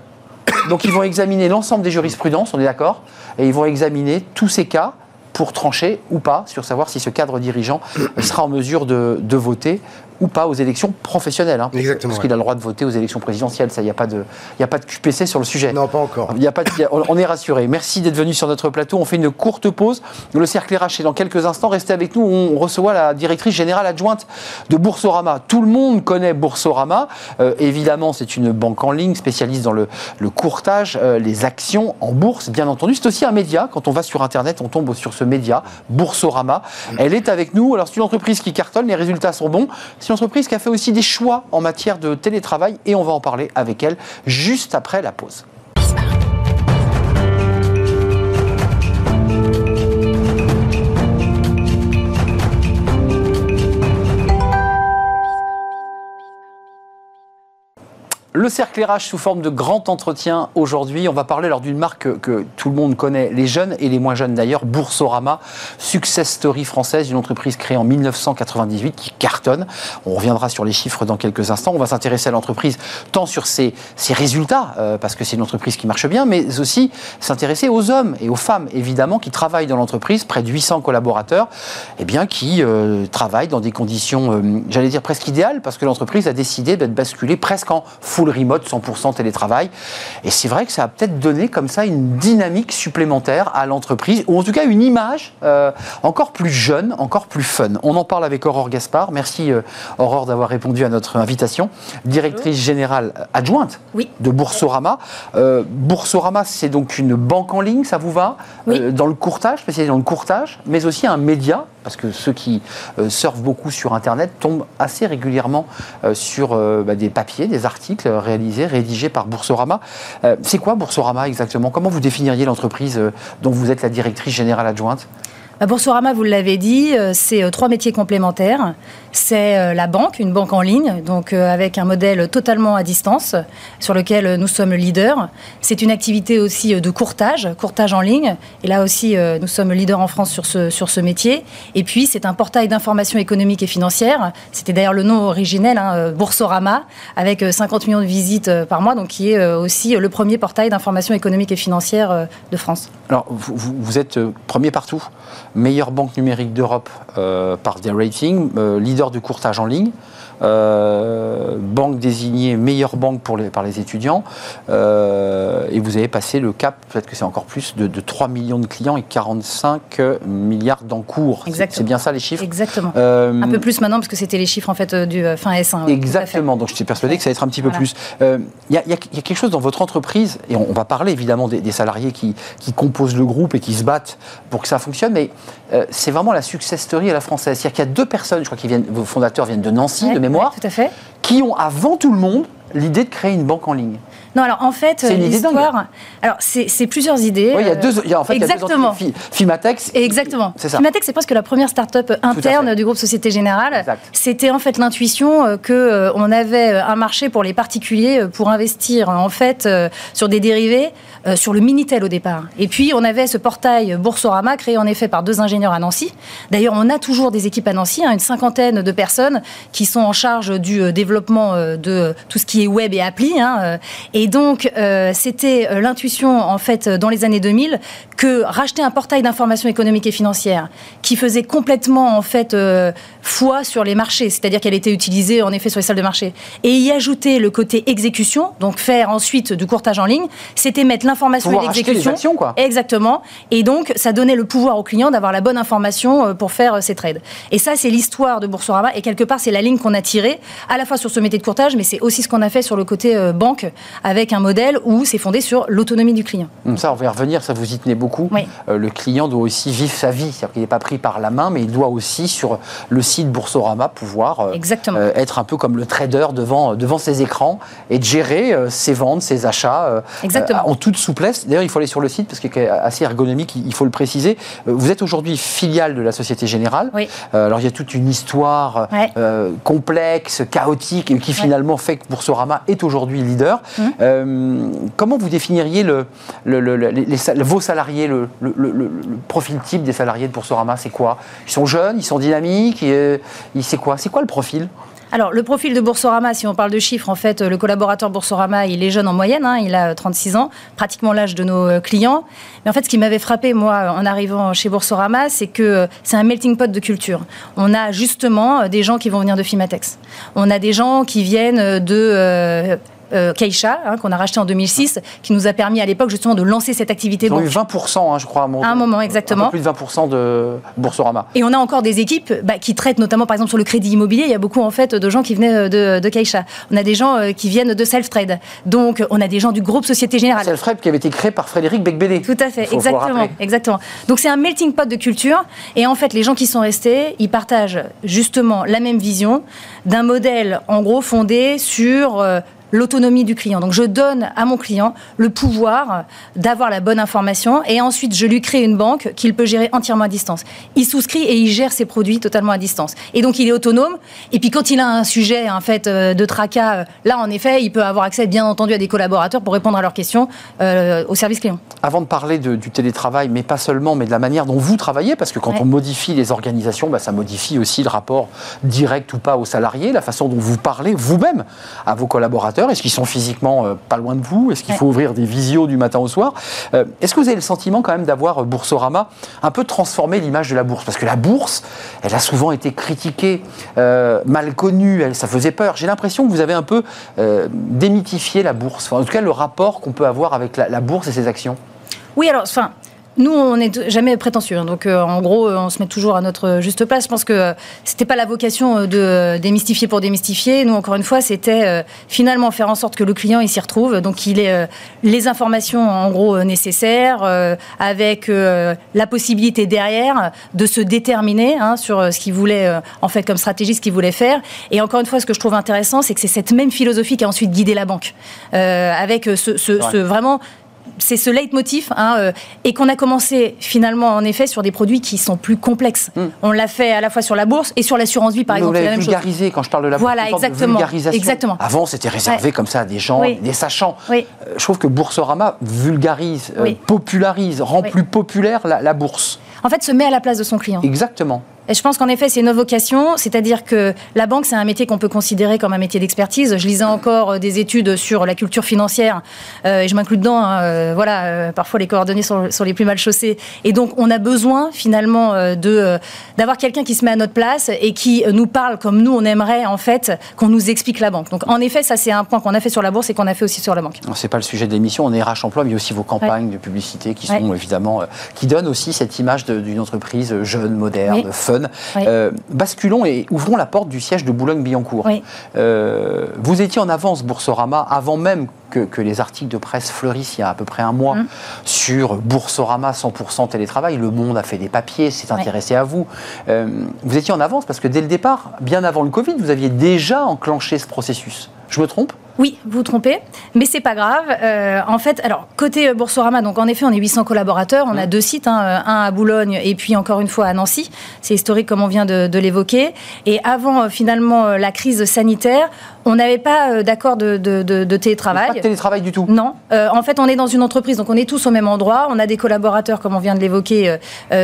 Donc ils vont examiner l'ensemble des jurisprudences, on est d'accord, et ils vont examiner tous ces cas pour trancher ou pas sur savoir si ce cadre dirigeant sera en mesure de, voter ou pas aux élections professionnelles. hein. Exactement, Parce ouais. qu'il a le droit de voter aux élections présidentielles, il n'y a, pas de- y a pas de QPC sur le sujet. Non, pas encore. Y a pas de- il y a- on on est rassuré. Merci d'être venu sur notre plateau. On fait une courte pause. Le cercle RH est dans quelques instants. Restez avec nous. On reçoit la directrice générale adjointe de Boursorama. Tout le monde connaît Boursorama. Euh, évidemment, c'est une banque en ligne spécialiste dans le, le courtage, euh, les actions en bourse, bien entendu. C'est aussi un média. Quand on va sur Internet, on tombe sur ce média, Boursorama. Elle est avec nous. Alors, c'est une entreprise qui cartonne. Les résultats sont bons. C'est entreprise qui a fait aussi des choix en matière de télétravail. Et on va en parler avec elle juste après la pause. Le cercle sous forme de grand entretien aujourd'hui. On va parler alors d'une marque que, tout le monde connaît, les jeunes et les moins jeunes d'ailleurs, Boursorama, success story française, une entreprise créée en 1998 qui cartonne. On reviendra sur les chiffres dans quelques instants. On va s'intéresser à l'entreprise tant sur ses, résultats, euh, parce que c'est une entreprise qui marche bien, mais aussi s'intéresser aux hommes et aux femmes évidemment qui travaillent dans l'entreprise, près de 800 collaborateurs, et bien qui euh, travaillent dans des conditions, euh, j'allais dire presque idéales, parce que l'entreprise a décidé d'être basculée presque en full remote, 100% télétravail. Et c'est vrai que ça a peut-être donné comme ça une dynamique supplémentaire à l'entreprise, ou en tout cas une image euh, encore plus jeune, encore plus fun. On en parle avec Aurore Gaspard. Merci euh, Aurore d'avoir répondu à notre invitation. Directrice générale adjointe Oui. de Boursorama. Euh, Boursorama, c'est donc une banque en ligne, ça vous va? Oui. Dans le courtage, spécialisé dans le courtage, mais aussi un média, parce que ceux qui euh, surfent beaucoup sur Internet tombent assez régulièrement euh, sur euh, bah, des papiers, des articles réalisés, rédigés par Boursorama. Euh, c'est quoi Boursorama exactement? Comment vous définiriez l'entreprise euh, dont vous êtes la directrice générale adjointe? Boursorama, vous l'avez dit, euh, c'est euh, trois métiers complémentaires. C'est euh, la banque, une banque en ligne, donc avec un modèle totalement à distance, sur lequel nous sommes le leader. C'est une activité aussi de courtage, courtage en ligne. Et là aussi, nous sommes leader en France sur ce, sur ce métier. Et puis, c'est un portail d'information économique et financière. C'était d'ailleurs le nom originel, hein, Boursorama, avec euh, 50 millions de visites par mois, donc qui est aussi le premier portail d'information économique et financière de France. Alors, vous, vous- êtes premier partout, meilleure banque numérique d'Europe euh, par des ratings, euh, leader du courtage en ligne, euh, banque désignée meilleure banque pour les, par les étudiants, euh, et vous avez passé le cap, peut-être que c'est encore plus, de, de 3 millions de clients et 45 milliards d'encours. C'est- Exactement. C'est bien ça les chiffres Exactement. Euh, Un peu plus maintenant, parce que c'était les chiffres en fait euh, du euh, fin S1. ouais, tout à fait. Exactement, donc je suis persuadé que ça va être un petit peu Voilà. plus. Euh, Il y, a- y y quelque chose dans votre entreprise, et on, on va parler évidemment des, des salariés qui, qui composent le groupe et qui se battent pour que ça fonctionne, mais euh, c'est vraiment la success story à la française. C'est-à-dire qu'il y a deux personnes, je crois que vos fondateurs viennent de Nancy, Ouais, de mémoire, ouais, tout à fait. qui ont avant tout le monde l'idée de créer une banque en ligne. Non, alors en fait, l'histoire. Alors, c'est plusieurs idées. Oui, il y a deux, il y a, en fait, il y a deux exactement. Fi- Fimatex. Exactement. C'est ça. Fimatech, c'est presque la première start-up interne du groupe Société Générale. C'était en fait l'intuition euh, que euh, on avait euh, un marché pour les particuliers pour investir en fait sur des dérivés sur le Minitel au départ. Et puis on avait ce portail Boursorama créé en effet par deux ingénieurs à Nancy. D'ailleurs, on a toujours des équipes à Nancy, hein, une cinquantaine de personnes qui sont en charge du développement de tout ce qui qui est web et appli. Hein, et donc, c'était l'intuition, en fait, dans les années 2000, que racheter un portail d'information économique et financière qui faisait complètement, en fait, foi sur les marchés, c'est-à-dire qu'elle était utilisée, en effet, sur les salles de marché, et y ajouter le côté exécution, donc faire ensuite du courtage en ligne, c'était mettre l'information et l'exécution. quoi. Exactement. Et donc, ça donnait le pouvoir au client d'avoir la bonne information pour faire ses trades. Et ça, c'est l'histoire de Boursorama. Et quelque part, c'est la ligne qu'on a tirée, à la fois sur ce métier de courtage, mais c'est aussi ce qu'on a fait sur le côté euh, banque, avec un modèle où c'est fondé sur l'autonomie du client. Ça, on va y revenir, ça vous y tenez beaucoup. Euh, le client doit aussi vivre sa vie, c'est-à-dire qu'il n'est pas pris par la main, mais il doit aussi, sur le site Boursorama, pouvoir euh, être un peu comme le trader devant, devant ses écrans et de gérer ses ventes, ses achats en toute souplesse. D'ailleurs, il faut aller sur le site parce qu'il est assez ergonomique, il faut le préciser. Vous êtes aujourd'hui filiale de la Société Générale. Oui. alors, il y a toute une histoire euh, complexe, chaotique, et qui finalement fait que Boursorama est aujourd'hui leader. Mmh. Euh, comment vous définiriez le, vos salariés, le, profil type des salariés de Boursorama C'est quoi? Ils sont jeunes, ils sont dynamiques, c'est quoi C'est quoi le profil? Alors, le profil de Boursorama, si on parle de chiffres, en fait, le collaborateur Boursorama, il est jeune en moyenne, hein, il a 36 ans, pratiquement l'âge de nos euh, clients. Mais en fait, ce qui m'avait frappé, moi, en arrivant chez Boursorama, c'est que euh, c'est un melting pot de culture. On a justement euh, des gens qui vont venir de Fimatex. On a des gens qui viennent de euh, Keisha, hein, qu'on a racheté en 2006, qui nous a permis à l'époque justement de lancer cette activité. Ils ont eu 20%, hein, je crois, à un moment. exactement. Un peu plus de 20% de Boursorama. Et on a encore des équipes bah, qui traitent notamment, par exemple, sur le crédit immobilier. Il y a beaucoup en fait de gens qui venaient euh, de, de Keisha. On a des gens euh, qui viennent de Self-Trade. Donc, on a des gens du groupe Société Générale. Self-Trade qui avait été créé par Frédéric Becbédé. Tout à fait, exactement, exactement. Donc, c'est un melting pot de culture. Et en fait, les gens qui sont restés, ils partagent justement la même vision d'un modèle, en gros, fondé sur l'autonomie du client. Donc je donne à mon client le pouvoir d'avoir la bonne information et ensuite je lui crée une banque qu'il peut gérer entièrement à distance. Il souscrit et il gère ses produits totalement à distance. Et donc il est autonome. Et puis quand il a un sujet en fait euh, de tracas, euh, là en effet, il peut avoir accès bien entendu à des collaborateurs pour répondre à leurs questions euh, au service client. Avant de parler du télétravail, mais pas seulement, mais de la manière dont vous travaillez, parce que quand on modifie les organisations, bah, ça modifie aussi le rapport direct ou pas aux salariés, la façon dont vous parlez vous-même à vos collaborateurs est-ce qu'ils sont physiquement euh, pas loin de vous? Est-ce qu'il faut ouvrir des visios du matin au soir? Euh, Est-ce que vous avez le sentiment quand même d'avoir euh, Boursorama un peu transformé l'image de la bourse? Parce que la bourse, elle a souvent été critiquée, mal connue, elle, ça faisait peur. J'ai l'impression que vous avez un peu démythifié la bourse, en tout cas le rapport qu'on peut avoir avec la, la bourse et ses actions. Oui, alors, enfin, nous, on n'est jamais prétentieux. Hein. donc, euh, en gros, euh, on se met toujours à notre juste place. Je pense que euh, c'était pas la vocation de démystifier pour démystifier. Nous, encore une fois, c'était finalement faire en sorte que le client il s'y retrouve. Donc, il ait les informations en gros nécessaires, avec la possibilité derrière de se déterminer hein, sur ce qu'il voulait en fait comme stratégie, ce qu'il voulait faire. Et encore une fois, ce que je trouve intéressant, c'est que c'est cette même philosophie qui a ensuite guidé la banque, avec ce, ce vraiment c'est ce leitmotiv, hein, euh, et qu'on a commencé finalement en effet sur des produits qui sont plus complexes. Hmm. On l'a fait à la fois sur la bourse et sur l'assurance vie, par exemple. Vous l'avez vulgarisé quand je parle de la voilà, exactement, exactement. Avant, c'était réservé comme ça à des gens, des sachants. Oui. Euh, je trouve que Boursorama vulgarise, euh, popularise, rend plus populaire la bourse. En fait, se met à la place de son client. Exactement. Et je pense qu'en effet, c'est une vocation, c'est-à-dire que la banque, c'est un métier qu'on peut considérer comme un métier d'expertise. Je lisais encore euh, des études sur la culture financière, euh, et je m'inclus dedans. Hein, euh, voilà, parfois les coordonnées sont, les plus mal chaussées. Et donc, on a besoin finalement de d'avoir quelqu'un qui se met à notre place et qui nous parle comme nous on aimerait en fait qu'on nous explique la banque. Donc, en effet, ça c'est un point qu'on a fait sur la bourse et qu'on a fait aussi sur la banque. C'est pas le sujet de l'émission. On est RH emploi, mais aussi vos campagnes de publicité qui sont évidemment qui donnent aussi cette image d'une entreprise jeune, moderne, fun euh, basculons et ouvrons la porte du siège de Boulogne-Billancourt. Euh, vous étiez en avance, Boursorama, avant même que, les articles de presse fleurissent il y a à peu près un mois mmh. sur Boursorama 100% télétravail. Le Monde a fait des papiers, s'est intéressé à vous. Euh, vous étiez en avance parce que dès le départ, bien avant le Covid, vous aviez déjà enclenché ce processus. Je me trompe? Oui, vous vous trompez, mais c'est pas grave. Euh, en fait, alors côté Boursorama, donc en effet, on est 800 collaborateurs, on a deux sites, hein, euh, un à Boulogne et puis encore une fois à Nancy. C'est historique comme on vient de, l'évoquer. Et avant euh, finalement la crise sanitaire, on n'avait pas d'accord de, télétravail. Pas de télétravail du tout. Non. en fait, on est dans une entreprise, donc on est tous au même endroit. On a des collaborateurs, comme on vient de l'évoquer,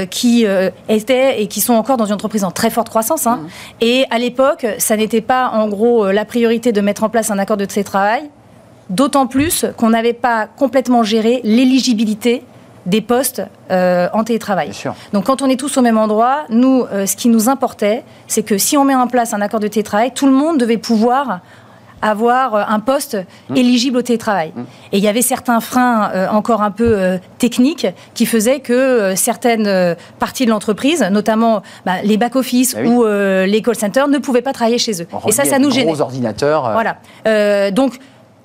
qui étaient et qui sont encore dans une entreprise en très forte croissance. Hein. Mmh. Et à l'époque, ça n'était pas en gros la priorité de mettre en place un accord de télétravail télétravail, d'autant plus qu'on n'avait pas complètement géré l'éligibilité des postes euh, en télétravail. Donc quand on est tous au même endroit, nous, euh, ce qui nous importait, c'est que si on met en place un accord de télétravail, tout le monde devait pouvoir avoir euh, un poste mmh. éligible au télétravail. Mmh. Et il y avait certains freins encore un peu techniques qui faisaient que certaines parties de l'entreprise, notamment bah, les back-office bah ou les call centers, ne pouvaient pas travailler chez eux. Et ça, ça nous gênait. Gros ordinateurs. Voilà. donc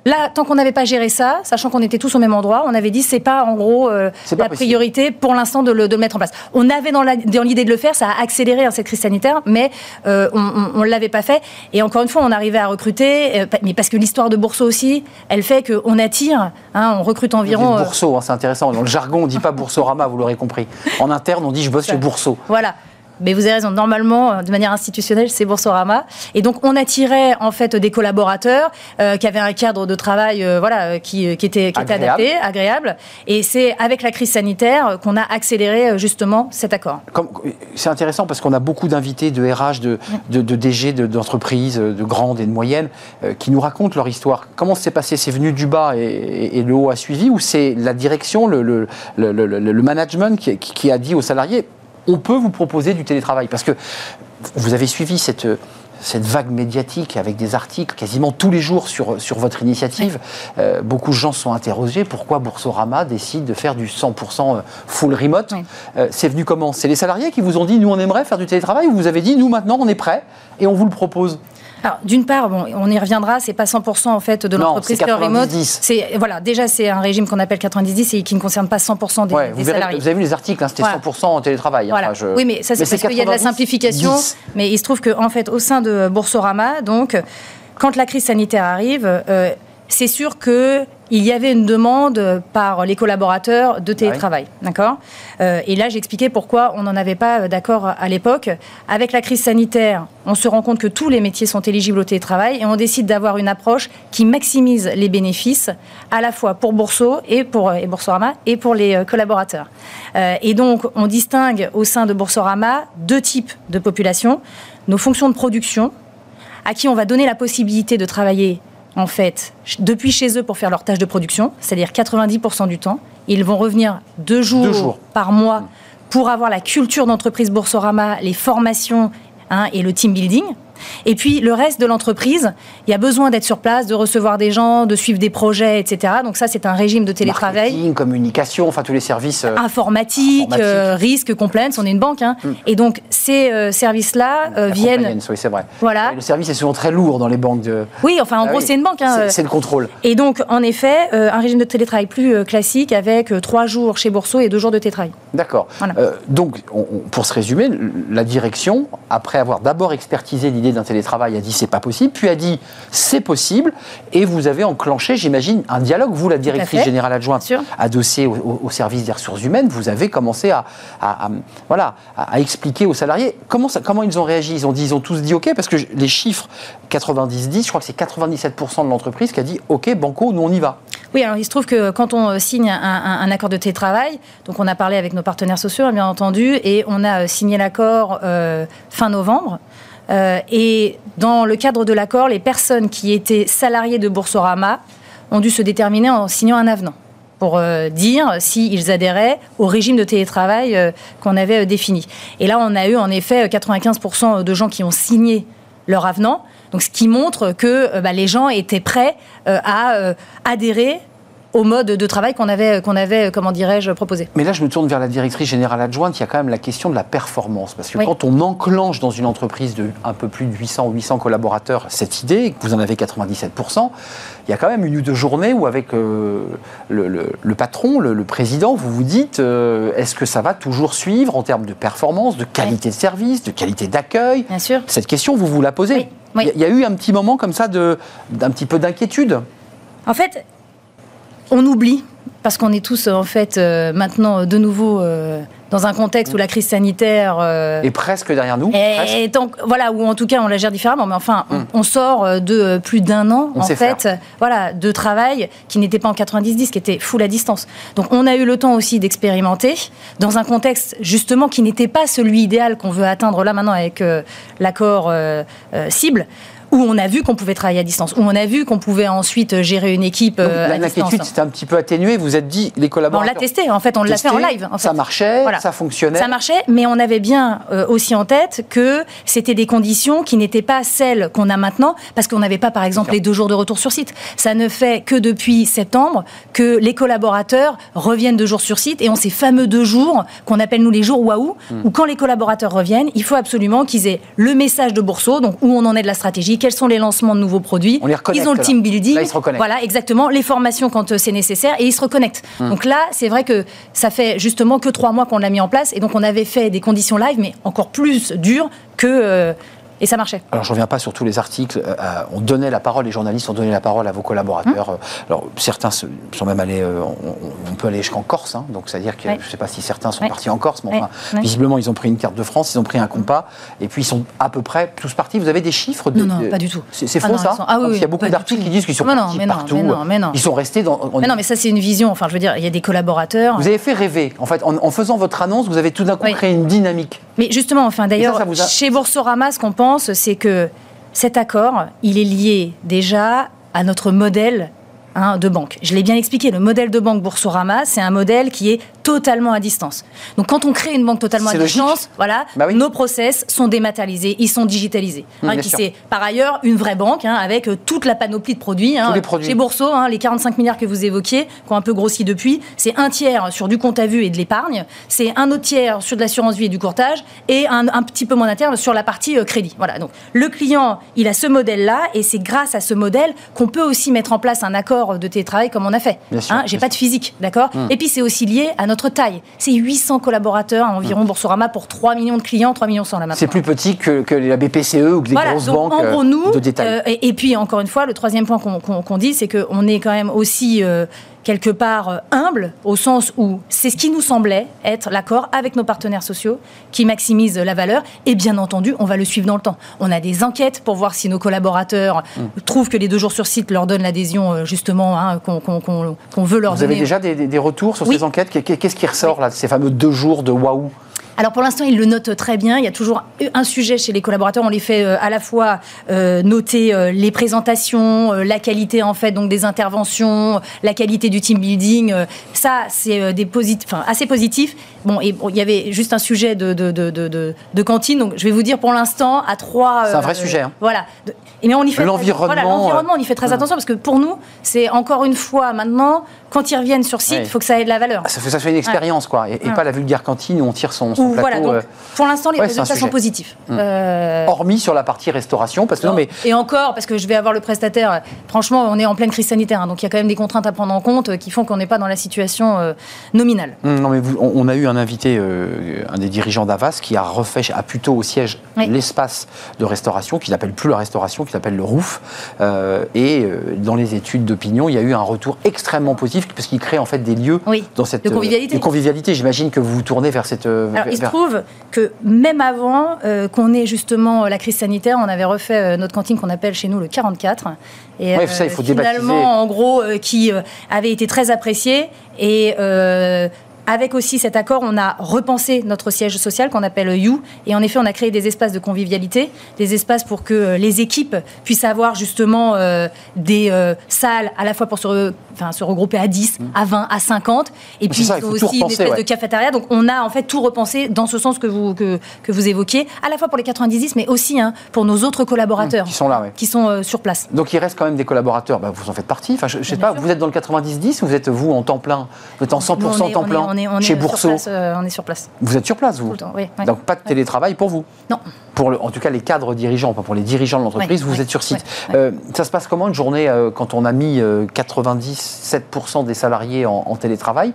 Là, tant qu'on n'avait pas géré ça, sachant qu'on était tous au même endroit, on avait dit c'est pas en gros euh, la priorité pour l'instant de, le, mettre en place. On avait dans l'idée de le faire, ça a accéléré hein, cette crise sanitaire, mais euh, on ne l'avait pas fait. Et encore une fois, on arrivait à recruter, euh, mais parce que l'histoire de Bourseau aussi, elle fait qu'on attire, hein, on recrute environ. Bourseau, hein, c'est intéressant. Dans le jargon, on ne dit pas Boursorama, vous l'aurez compris. En interne, on dit je bosse chez Bourseau. Voilà. Mais vous avez raison, normalement, euh, de manière institutionnelle, c'est Boursorama. Et donc, on attirait en fait des collaborateurs euh, qui avaient un cadre de travail euh, voilà, qui, qui, était, qui était adapté, agréable. Et c'est avec la crise sanitaire qu'on a accéléré justement cet accord. C'est intéressant parce qu'on a beaucoup d'invités de RH, de, de, de DG, d'entreprises, de, grandes et de moyennes, qui nous racontent leur histoire. Comment s'est passé? C'est venu du bas et, le haut a suivi ou c'est la direction, le, le, le, le management qui, qui a dit aux salariés on peut vous proposer du télétravail. Parce que vous avez suivi cette, cette vague médiatique avec des articles quasiment tous les jours sur, sur votre initiative. Euh, beaucoup de gens sont interrogés pourquoi Boursorama décide de faire du 100% euh, full remote. Euh, c'est venu comment? C'est les salariés qui vous ont dit nous on aimerait faire du télétravail? Ou vous avez dit nous maintenant on est prêt et on vous le propose? Alors, d'une part, bon, on y reviendra, c'est pas 100% en fait de l'entreprise qui est remote. C'est voilà, déjà c'est un régime qu'on appelle 90-10 et qui ne concerne pas 100% des, vous salariés. vous avez vu les articles, hein, c'était 100% en télétravail. Hein, oui, mais ça c'est parce qu'il y a de la simplification. Mais il se trouve qu'en en fait, au sein de Boursorama, donc, quand la crise sanitaire arrive, euh, c'est sûr que il y avait une demande par les collaborateurs de télétravail. D'accord euh, Et là, j'expliquais pourquoi on n'en avait pas d'accord à l'époque. Avec la crise sanitaire, on se rend compte que tous les métiers sont éligibles au télétravail et on décide d'avoir une approche qui maximise les bénéfices à la fois pour Bourseau et pour et Boursorama et pour les euh, collaborateurs. Euh, et donc, on distingue au sein de Boursorama deux types de populations. Nos fonctions de production, à qui on va donner la possibilité de travailler en fait, depuis chez eux pour faire leur tâche de production, c'est-à-dire 90% du temps. Ils vont revenir deux jours, par mois pour avoir la culture d'entreprise Boursorama, les formations hein, et le team building. Et puis le reste de l'entreprise, il y a besoin d'être sur place, de recevoir des gens, de suivre des projets, etc. Donc ça, c'est un régime de télétravail. Marketing, communication, enfin tous les services. Euh, informatique, euh, risque, compliance, on est une banque. Hein. Mm. Et donc ces euh, services-là viennent. Oui, c'est vrai. Voilà. le service est souvent très lourd dans les banques. De... Oui, enfin en ah gros, c'est une banque. Hein. C'est le contrôle. Et donc, en effet, un régime de télétravail plus classique avec trois jours chez Bourseau et deux jours de télétravail. D'accord. donc, pour se résumer, la direction, après avoir d'abord expertisé l'idée d'un télétravail, a dit c'est pas possible, puis a dit c'est possible, et vous avez enclenché, j'imagine, un dialogue. Vous, la directrice générale adjointe, adossée au, au, service des ressources humaines, vous avez commencé à, voilà, à, expliquer aux salariés comment, ça, comment ils ont réagi. Ils ont dit, ils ont tous dit OK, parce que les chiffres 90-10, je crois que c'est 97% de l'entreprise qui a dit OK, banco, nous on y va. Oui, alors il se trouve que quand on signe un, accord de télétravail, donc on a parlé avec nos partenaires sociaux, hein, bien entendu, et on a signé l'accord euh, fin novembre. Euh, et dans le cadre de l'accord, les personnes qui étaient salariées de Boursorama ont dû se déterminer en signant un avenant pour euh, dire s'ils adhéraient au régime de télétravail euh, qu'on avait défini. Et là, on a eu en effet 95% de gens qui ont signé leur avenant. Donc, ce qui montre que bah, les gens étaient prêts à adhérer au mode de travail qu'on avait, qu'on avait, comment dirais-je, proposé. Mais là, je me tourne vers la directrice générale adjointe. Il y a quand même la question de la performance. Parce que quand on enclenche dans une entreprise de un peu plus de 800 ou 800 collaborateurs cette idée, et que vous en avez 97%, il y a quand même une ou deux journées où, avec euh, le, patron, le, président, vous vous dites euh, est-ce que ça va toujours suivre en termes de performance, de qualité de service, de qualité d'accueil? Bien sûr. Cette question, vous vous la posez. Il y a eu un petit moment comme ça d'un petit peu d'inquiétude? En fait, on oublie, parce qu'on est tous en fait euh, maintenant de nouveau euh, dans un contexte où la crise sanitaire euh, est presque derrière nous. Et, voilà, ou en tout cas on la gère différemment, mais enfin on, hum. sort de plus d'un an en fait, voilà, de travail qui n'était pas en 90-10, qui était full à distance. Donc on a eu le temps aussi d'expérimenter dans un contexte justement qui n'était pas celui idéal qu'on veut atteindre là maintenant avec l'accord cible où on a vu qu'on pouvait travailler à distance, où on a vu qu'on pouvait ensuite gérer une équipe Donc, euh, à distance. L'inquiétude s'était un petit peu atténuée. Vous êtes dit, les On collaborateurs. l'a testé, en fait, on l'a fait en live. en fait. Ça marchait, Voilà. ça fonctionnait. Ça marchait, mais on avait bien euh, aussi en tête que c'était des conditions qui n'étaient pas celles qu'on a maintenant, parce qu'on n'avait pas, par exemple, les deux jours de retour sur site. Ça ne fait que depuis septembre que les collaborateurs reviennent deux jours sur site et ont ces fameux deux jours qu'on appelle nous les jours waouh, Hmm. où quand les collaborateurs reviennent, il faut absolument qu'ils aient le message de Bourseau, donc où on en est de la stratégie, quels sont les lancements de nouveaux produits. On les reconnecte, Ils ont le team building. Là, ils se reconnectent. Voilà, exactement. Les formations quand euh, c'est nécessaire et ils se reconnectent. Hmm. Donc là, c'est vrai que ça fait justement que trois mois qu'on l'a mis en place et donc on avait fait des conditions live, mais encore plus dures que. euh, et ça marchait. Alors, je ne reviens pas sur tous les articles. Euh, euh, on donnait la parole, les journalistes ont donné la parole à vos collaborateurs. Hum. Euh, Alors, certains se- sont même allés. euh, on, on peut aller jusqu'en Corse, hein, donc c'est-à-dire que je ne sais pas si certains sont partis en Corse, mais enfin, visiblement, ils ont pris une carte de France, ils ont pris un compas, et puis ils sont à peu près tous partis. Vous avez des chiffres de, Non, non, pas du tout. C'est Ah faux, non, ça sont- ah qu'il y a beaucoup d'articles qui disent qu'ils sont Mais non, partis mais partout. mais non, mais non. Ils sont restés dans. on- Mais non, mais ça, c'est une vision. Enfin, je veux dire, il y a des collaborateurs. Vous avez fait rêver. En fait, en, en faisant votre annonce, vous avez tout d'un coup créé une dynamique. Mais justement, enfin, d'ailleurs, a- chez Boursorama, ce qu'on pense, c'est que cet accord, il est lié déjà à notre modèle hein, de banque. Je l'ai bien expliqué, le modèle de banque Boursorama, c'est un modèle qui est totalement à distance. Donc quand on crée une banque totalement à distance, voilà, Bah oui. nos process sont dématérialisés, ils sont digitalisés. Mmh, Hein, qui c'est par ailleurs une vraie banque hein, avec euh, toute la panoplie de produits. hein. Les produits. Chez les 45 milliards que vous évoquiez, qui ont un peu grossi depuis, c'est un tiers sur du compte à vue et de l'épargne, c'est un autre tiers sur de l'assurance vie et du courtage, et un, un petit peu moins tiers sur la partie euh, crédit. Voilà. Donc le client, il a ce modèle-là, et c'est grâce à ce modèle qu'on peut aussi mettre en place un accord de télétravail comme on a fait. J'ai pas de physique, d'accord? Et puis c'est aussi lié à notre taille. C'est 800 collaborateurs environ Boursorama pour 3 millions de clients, 3 millions 100 là maintenant. C'est plus petit que, que la BPCE ou que les Voilà, grosses donc banques en euh, gros, nous, de détail. euh, et, et puis encore une fois, le troisième point qu'on dit, c'est qu'on est quand même aussi euh, quelque part euh, humble, au sens où c'est ce qui nous semblait être l'accord avec nos partenaires sociaux qui maximise la valeur, et bien entendu, on va le suivre dans le temps. On a des enquêtes pour voir si nos collaborateurs Mmh. trouvent que les deux jours sur site leur donnent l'adhésion euh, justement hein, qu'on veut leur Vous avez donner. déjà des, retours sur Oui. ces enquêtes? Qu'est- Qu'est-ce qui ressort là, de ces fameux deux jours de waouh? Alors pour l'instant, ils le notent très bien. Il y a toujours un sujet chez les collaborateurs. On les fait euh, à la fois euh, noter euh, les présentations, la qualité en fait donc des interventions, la qualité du team building. ça, c'est des posit- enfin, assez positif. Bon, et bon, il y avait juste un sujet de, de, de, de, de- de cantine. Donc je vais vous dire pour l'instant à trois. C'est un vrai sujet, hein. Voilà. Et mais on y fait L'environnement, Voilà, l'environnement, on y fait très attention parce que pour nous, c'est encore une fois maintenant, quand ils reviennent sur site, Ouais. il faut que ça ait de la valeur. Ça fait, ça fait une expérience, quoi, et, et Ouais. pas la vulgaire cantine où on tire son, son Ou plateau. voilà, donc euh, pour l'instant, les résultats sont positifs. Euh, hormis sur la partie restauration, parce que non, mais Et encore, parce que je vais avoir le prestataire, franchement, on est en pleine crise sanitaire, hein, donc il y a quand même des contraintes à prendre en compte euh, qui font qu'on n'est pas dans la situation euh, nominale. Hum, Non, mais vous- on, on a eu un invité, un des dirigeants d'Avas, qui a refait à plutôt au siège l'espace de restauration, qui n'appelle plus la restauration, qui s'appelle le. Euh, et dans les études d'opinion, il y a eu un retour extrêmement positif, parce qu'il crée en fait des lieux Oui, dans cette de convivialité. euh, de convivialité. J'imagine que vous vous tournez vers cette. euh, Alors, il se trouve que même avant euh, qu'on ait justement la crise sanitaire, on avait refait notre cantine qu'on appelle chez nous le 44. Et Ouais, ça, il faut débaptiser. finalement, en gros, qui avait été très apprécié. Et avec aussi cet accord, on a repensé notre siège social qu'on appelle You. Et en effet, on a créé des espaces de convivialité, des espaces pour que les équipes puissent avoir justement euh, des euh, salles à la fois pour se, enfin, se regrouper à 10, à 20, à 50. Et Mmh. Puis ça, il faut aussi une repenser, espèce ouais. de cafétéria. Donc on a en fait tout repensé dans ce sens que vous, que, que vous évoquiez, à la fois pour les 90, mais aussi hein, pour nos autres collaborateurs Qui sont là, qui sont euh, sur place. Donc il reste quand même des collaborateurs, bah, vous en faites partie. Enfin, je, je sais Bien pas, vous êtes dans le 90-10 ou vous êtes vous en temps plein? Vous êtes en 100% Nous, on est- temps on est- plein on est, on chez Bourseau? place, euh, on est sur place. Vous êtes sur place, vous? Tout le temps, oui, oui. Donc pas de télétravail pour vous? Non. Pour le- en tout cas les cadres dirigeants, pas pour les dirigeants de l'entreprise, Ouais, vous ouais, êtes sur site. ouais. Euh, ça se passe comment une journée euh, quand on a mis euh, 97% des salariés en, en télétravail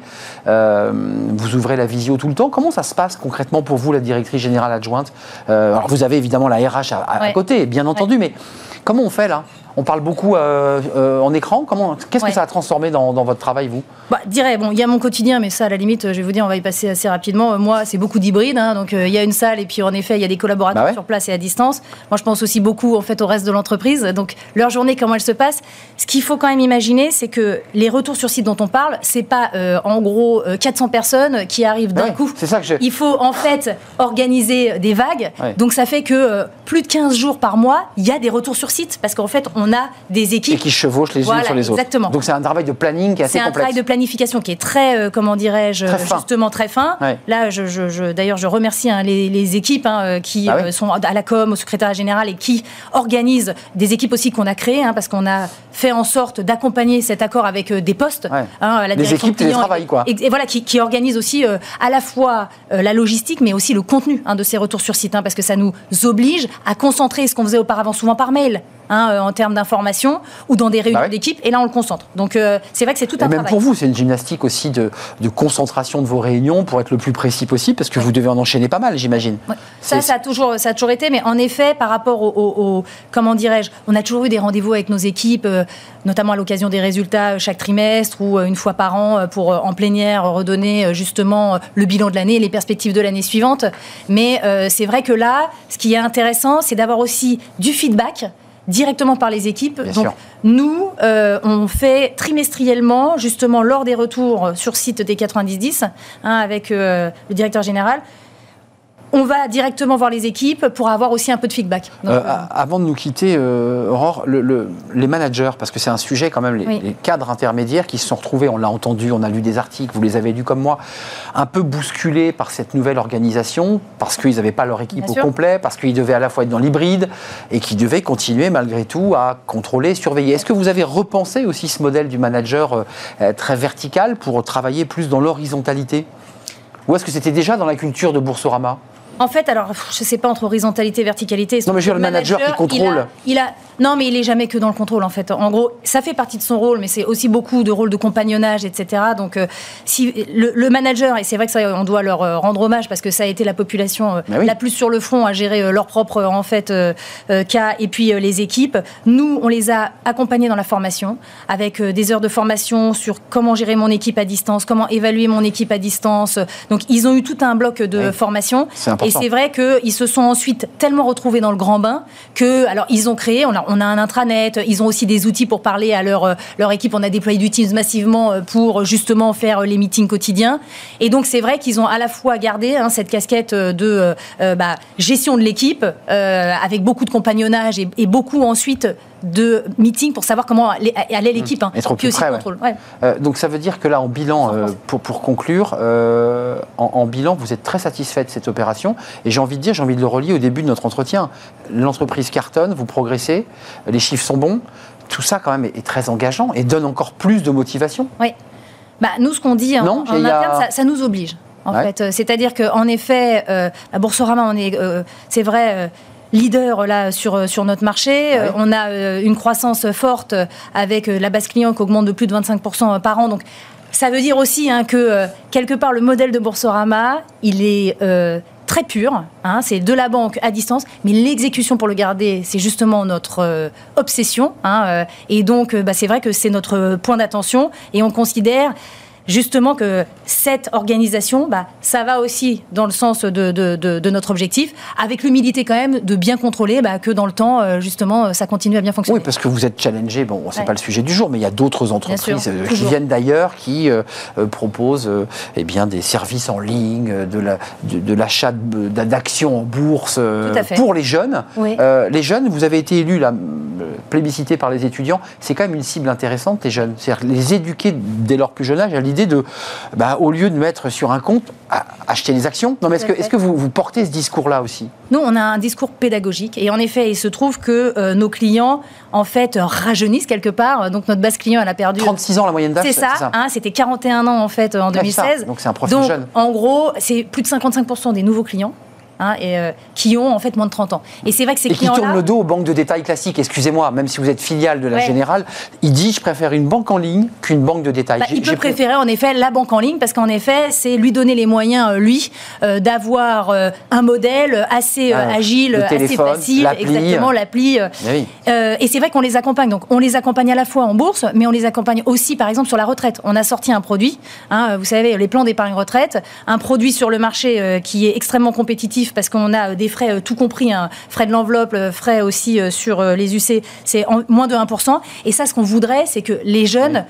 Euh, Vous ouvrez la visio tout le temps? Comment ça se passe concrètement pour vous, la directrice générale adjointe? Euh, Alors vous avez évidemment la RH à, côté, bien entendu, mais comment on fait là? On parle beaucoup en écran. Comment, qu'est-ce que ça a transformé dans, votre travail, vous? Bah, dirais, bon, il y a mon quotidien, mais ça, à la limite, je vais vous dire, on va y passer assez rapidement. Moi, c'est beaucoup d'hybride. Hein, donc, il y a une salle et puis, en effet, il y a des collaborateurs bah sur place et à distance. Moi, je pense aussi beaucoup, en fait, au reste de l'entreprise. Donc, leur journée, comment elle se passe? Ce qu'il faut quand même imaginer, c'est que les retours sur site dont on parle, c'est pas, en gros, 400 personnes qui arrivent d'un coup. C'est ça que Il faut, en fait, organiser des vagues. Donc, ça fait que plus de 15 jours par mois, il y a des retours sur site parce qu'en fait, on a des équipes. Et qui chevauchent les unes sur les autres. Exactement. Donc, c'est un travail de planning qui est assez complexe. C'est un travail de planification qui est très, euh, comment dirais-je, justement très fin. Là, je, d'ailleurs, je remercie hein, les, équipes hein, euh, qui bah euh, sont à la com, au secrétariat général et qui organisent des équipes aussi qu'on a créées hein, parce qu'on a fait en sorte d'accompagner cet accord avec des postes. la des équipes qui travaillent, quoi. Et, voilà, qui, qui organisent aussi à la fois la logistique, mais aussi le contenu de ces retours sur site, parce que ça nous oblige à concentrer ce qu'on faisait auparavant souvent par mail, Hein, euh, en termes d'information ou dans des réunions bah d'équipe. Et là, on le concentre. Donc, euh, c'est vrai que c'est tout un même pour vous, c'est une gymnastique aussi de, concentration de vos réunions pour être le plus précis possible, parce que vous devez en enchaîner pas mal, j'imagine. Ça, ça a, toujours, ça a toujours été. Mais en effet, par rapport au, comment dirais-je, on a toujours eu des rendez-vous avec nos équipes, euh, notamment à l'occasion des résultats chaque trimestre ou une fois par an pour en plénière redonner justement le bilan de l'année et les perspectives de l'année suivante. Mais c'est vrai que là, ce qui est intéressant, c'est d'avoir aussi du feedback directement par les équipes. Donc nous, euh, on fait trimestriellement, justement lors des retours sur site des 90-10, hein, avec euh, le directeur général, on va directement voir les équipes pour avoir aussi un peu de feedback. Euh, avant de nous quitter, Aurore, les managers, parce que c'est un sujet quand même, les, cadres intermédiaires qui se sont retrouvés, on l'a entendu, on a lu des articles, vous les avez lus comme moi, un peu bousculés par cette nouvelle organisation, parce qu'ils n'avaient pas leur équipe au complet, parce qu'ils devaient à la fois être dans l'hybride et qu'ils devaient continuer malgré tout à contrôler, surveiller. Est-ce que vous avez repensé aussi ce modèle du manager euh, très vertical pour travailler plus dans l'horizontalité? Ou est-ce que c'était déjà dans la culture de Boursorama? En fait, alors, je ne sais pas entre horizontalité et verticalité. Non, mais je veux le manager, qui contrôle. Il a, non, mais il est jamais que dans le contrôle, en fait. En gros, ça fait partie de son rôle, mais c'est aussi beaucoup de rôle de compagnonnage, etc. Donc, euh, si le, manager, et c'est vrai que ça, on doit leur euh, rendre hommage parce que ça a été la population euh, la plus sur le front à gérer leur propre, en fait, cas, et puis les équipes. Nous, on les a accompagnés dans la formation, avec des heures de formation sur comment gérer mon équipe à distance, comment évaluer mon équipe à distance. Donc, ils ont eu tout un bloc de formation. Et c'est vrai qu'ils se sont ensuite tellement retrouvés dans le grand bain que, alors, ils ont créé, on a, un intranet, ils ont aussi des outils pour parler à leur, leur équipe. On a déployé du Teams massivement euh, pour justement faire les meetings quotidiens. Et donc, c'est vrai qu'ils ont à la fois gardé hein, cette casquette de euh, bah, gestion de l'équipe, euh, avec beaucoup de compagnonnage et beaucoup ensuite de meeting pour savoir comment allait l'équipe. Hein. Être plus près, euh, donc ça veut dire que là, en bilan, euh, pour, pour conclure, euh, en, bilan, vous êtes très satisfait de cette opération. Et j'ai envie de dire, j'ai envie de le relier au début de notre entretien. L'entreprise cartonne, vous progressez, les chiffres sont bons. Tout ça, quand même, est, très engageant et donne encore plus de motivation. Oui. Bah, nous, ce qu'on dit en, interne, ça, nous oblige. En fait, c'est-à-dire qu'en effet, à Boursorama, on est, c'est vrai, leader là sur, euh, sur notre marché. Euh, on a euh, une croissance forte avec la base client qui augmente de plus de 25% par an. Donc ça veut dire aussi hein, que quelque part le modèle de Boursorama, il est très pur. Hein, c'est de la banque à distance, mais l'exécution pour le garder, c'est justement notre obsession. Hein, et donc, bah, c'est vrai que c'est notre point d'attention. Et on considère justement que cette organisation, bah, ça va aussi dans le sens de, de, notre objectif, avec l'humilité quand même de bien contrôler bah, que dans le temps, euh, justement, ça continue à bien fonctionner. Oui, parce que vous êtes challengé, bon, c'est pas le sujet du jour, mais il y a d'autres entreprises euh, qui viennent d'ailleurs, qui euh, proposent eh bien, des services en ligne, de l'achat la, d'actions en bourse pour les jeunes. les jeunes, vous avez été élu, là, plébiscité par les étudiants, c'est quand même une cible intéressante, les jeunes. C'est-à-dire les éduquer dès leur plus jeune âge à l'idée de, bah, au lieu de mettre sur un compte, acheter des actions. Non, mais est-ce que, est que vous, vous, portez ce discours-là aussi? Nous, on a un discours pédagogique. Et en effet, il se trouve que euh, nos clients, en fait, rajeunissent quelque part. Donc, notre base client, elle a perdu. 36 ans la moyenne d'âge C'est ça. Hein, C'était 41 ans, en fait, en 2016. Donc, c'est un profil jeune. En gros, c'est plus de 55% des nouveaux clients hein, et, euh, qui ont en fait moins de 30 ans. Et c'est vrai que ces Et qui clients-là... tournent le dos aux banques de détail classiques. Excusez-moi, même si vous êtes filiale de la Ouais. Générale, il dit je préfère une banque en ligne qu'une banque de détail. Bah, il peut préférer en effet la banque en ligne parce qu'en effet, c'est lui donner les moyens, euh, lui, euh, d'avoir euh, un modèle assez Ah, agile, le assez facile, exactement l'appli. Eh oui. et c'est vrai qu'on les accompagne. Donc, on les accompagne à la fois en bourse, mais on les accompagne aussi, par exemple, sur la retraite. On a sorti un produit, hein, vous savez, les plans d'épargne retraite, un produit sur le marché qui est extrêmement compétitif parce qu'on a euh, des frais euh, tout compris, hein, frais de l'enveloppe, euh, frais aussi sur les UC, c'est moins de 1%. Et ça, ce qu'on voudrait, c'est que les jeunes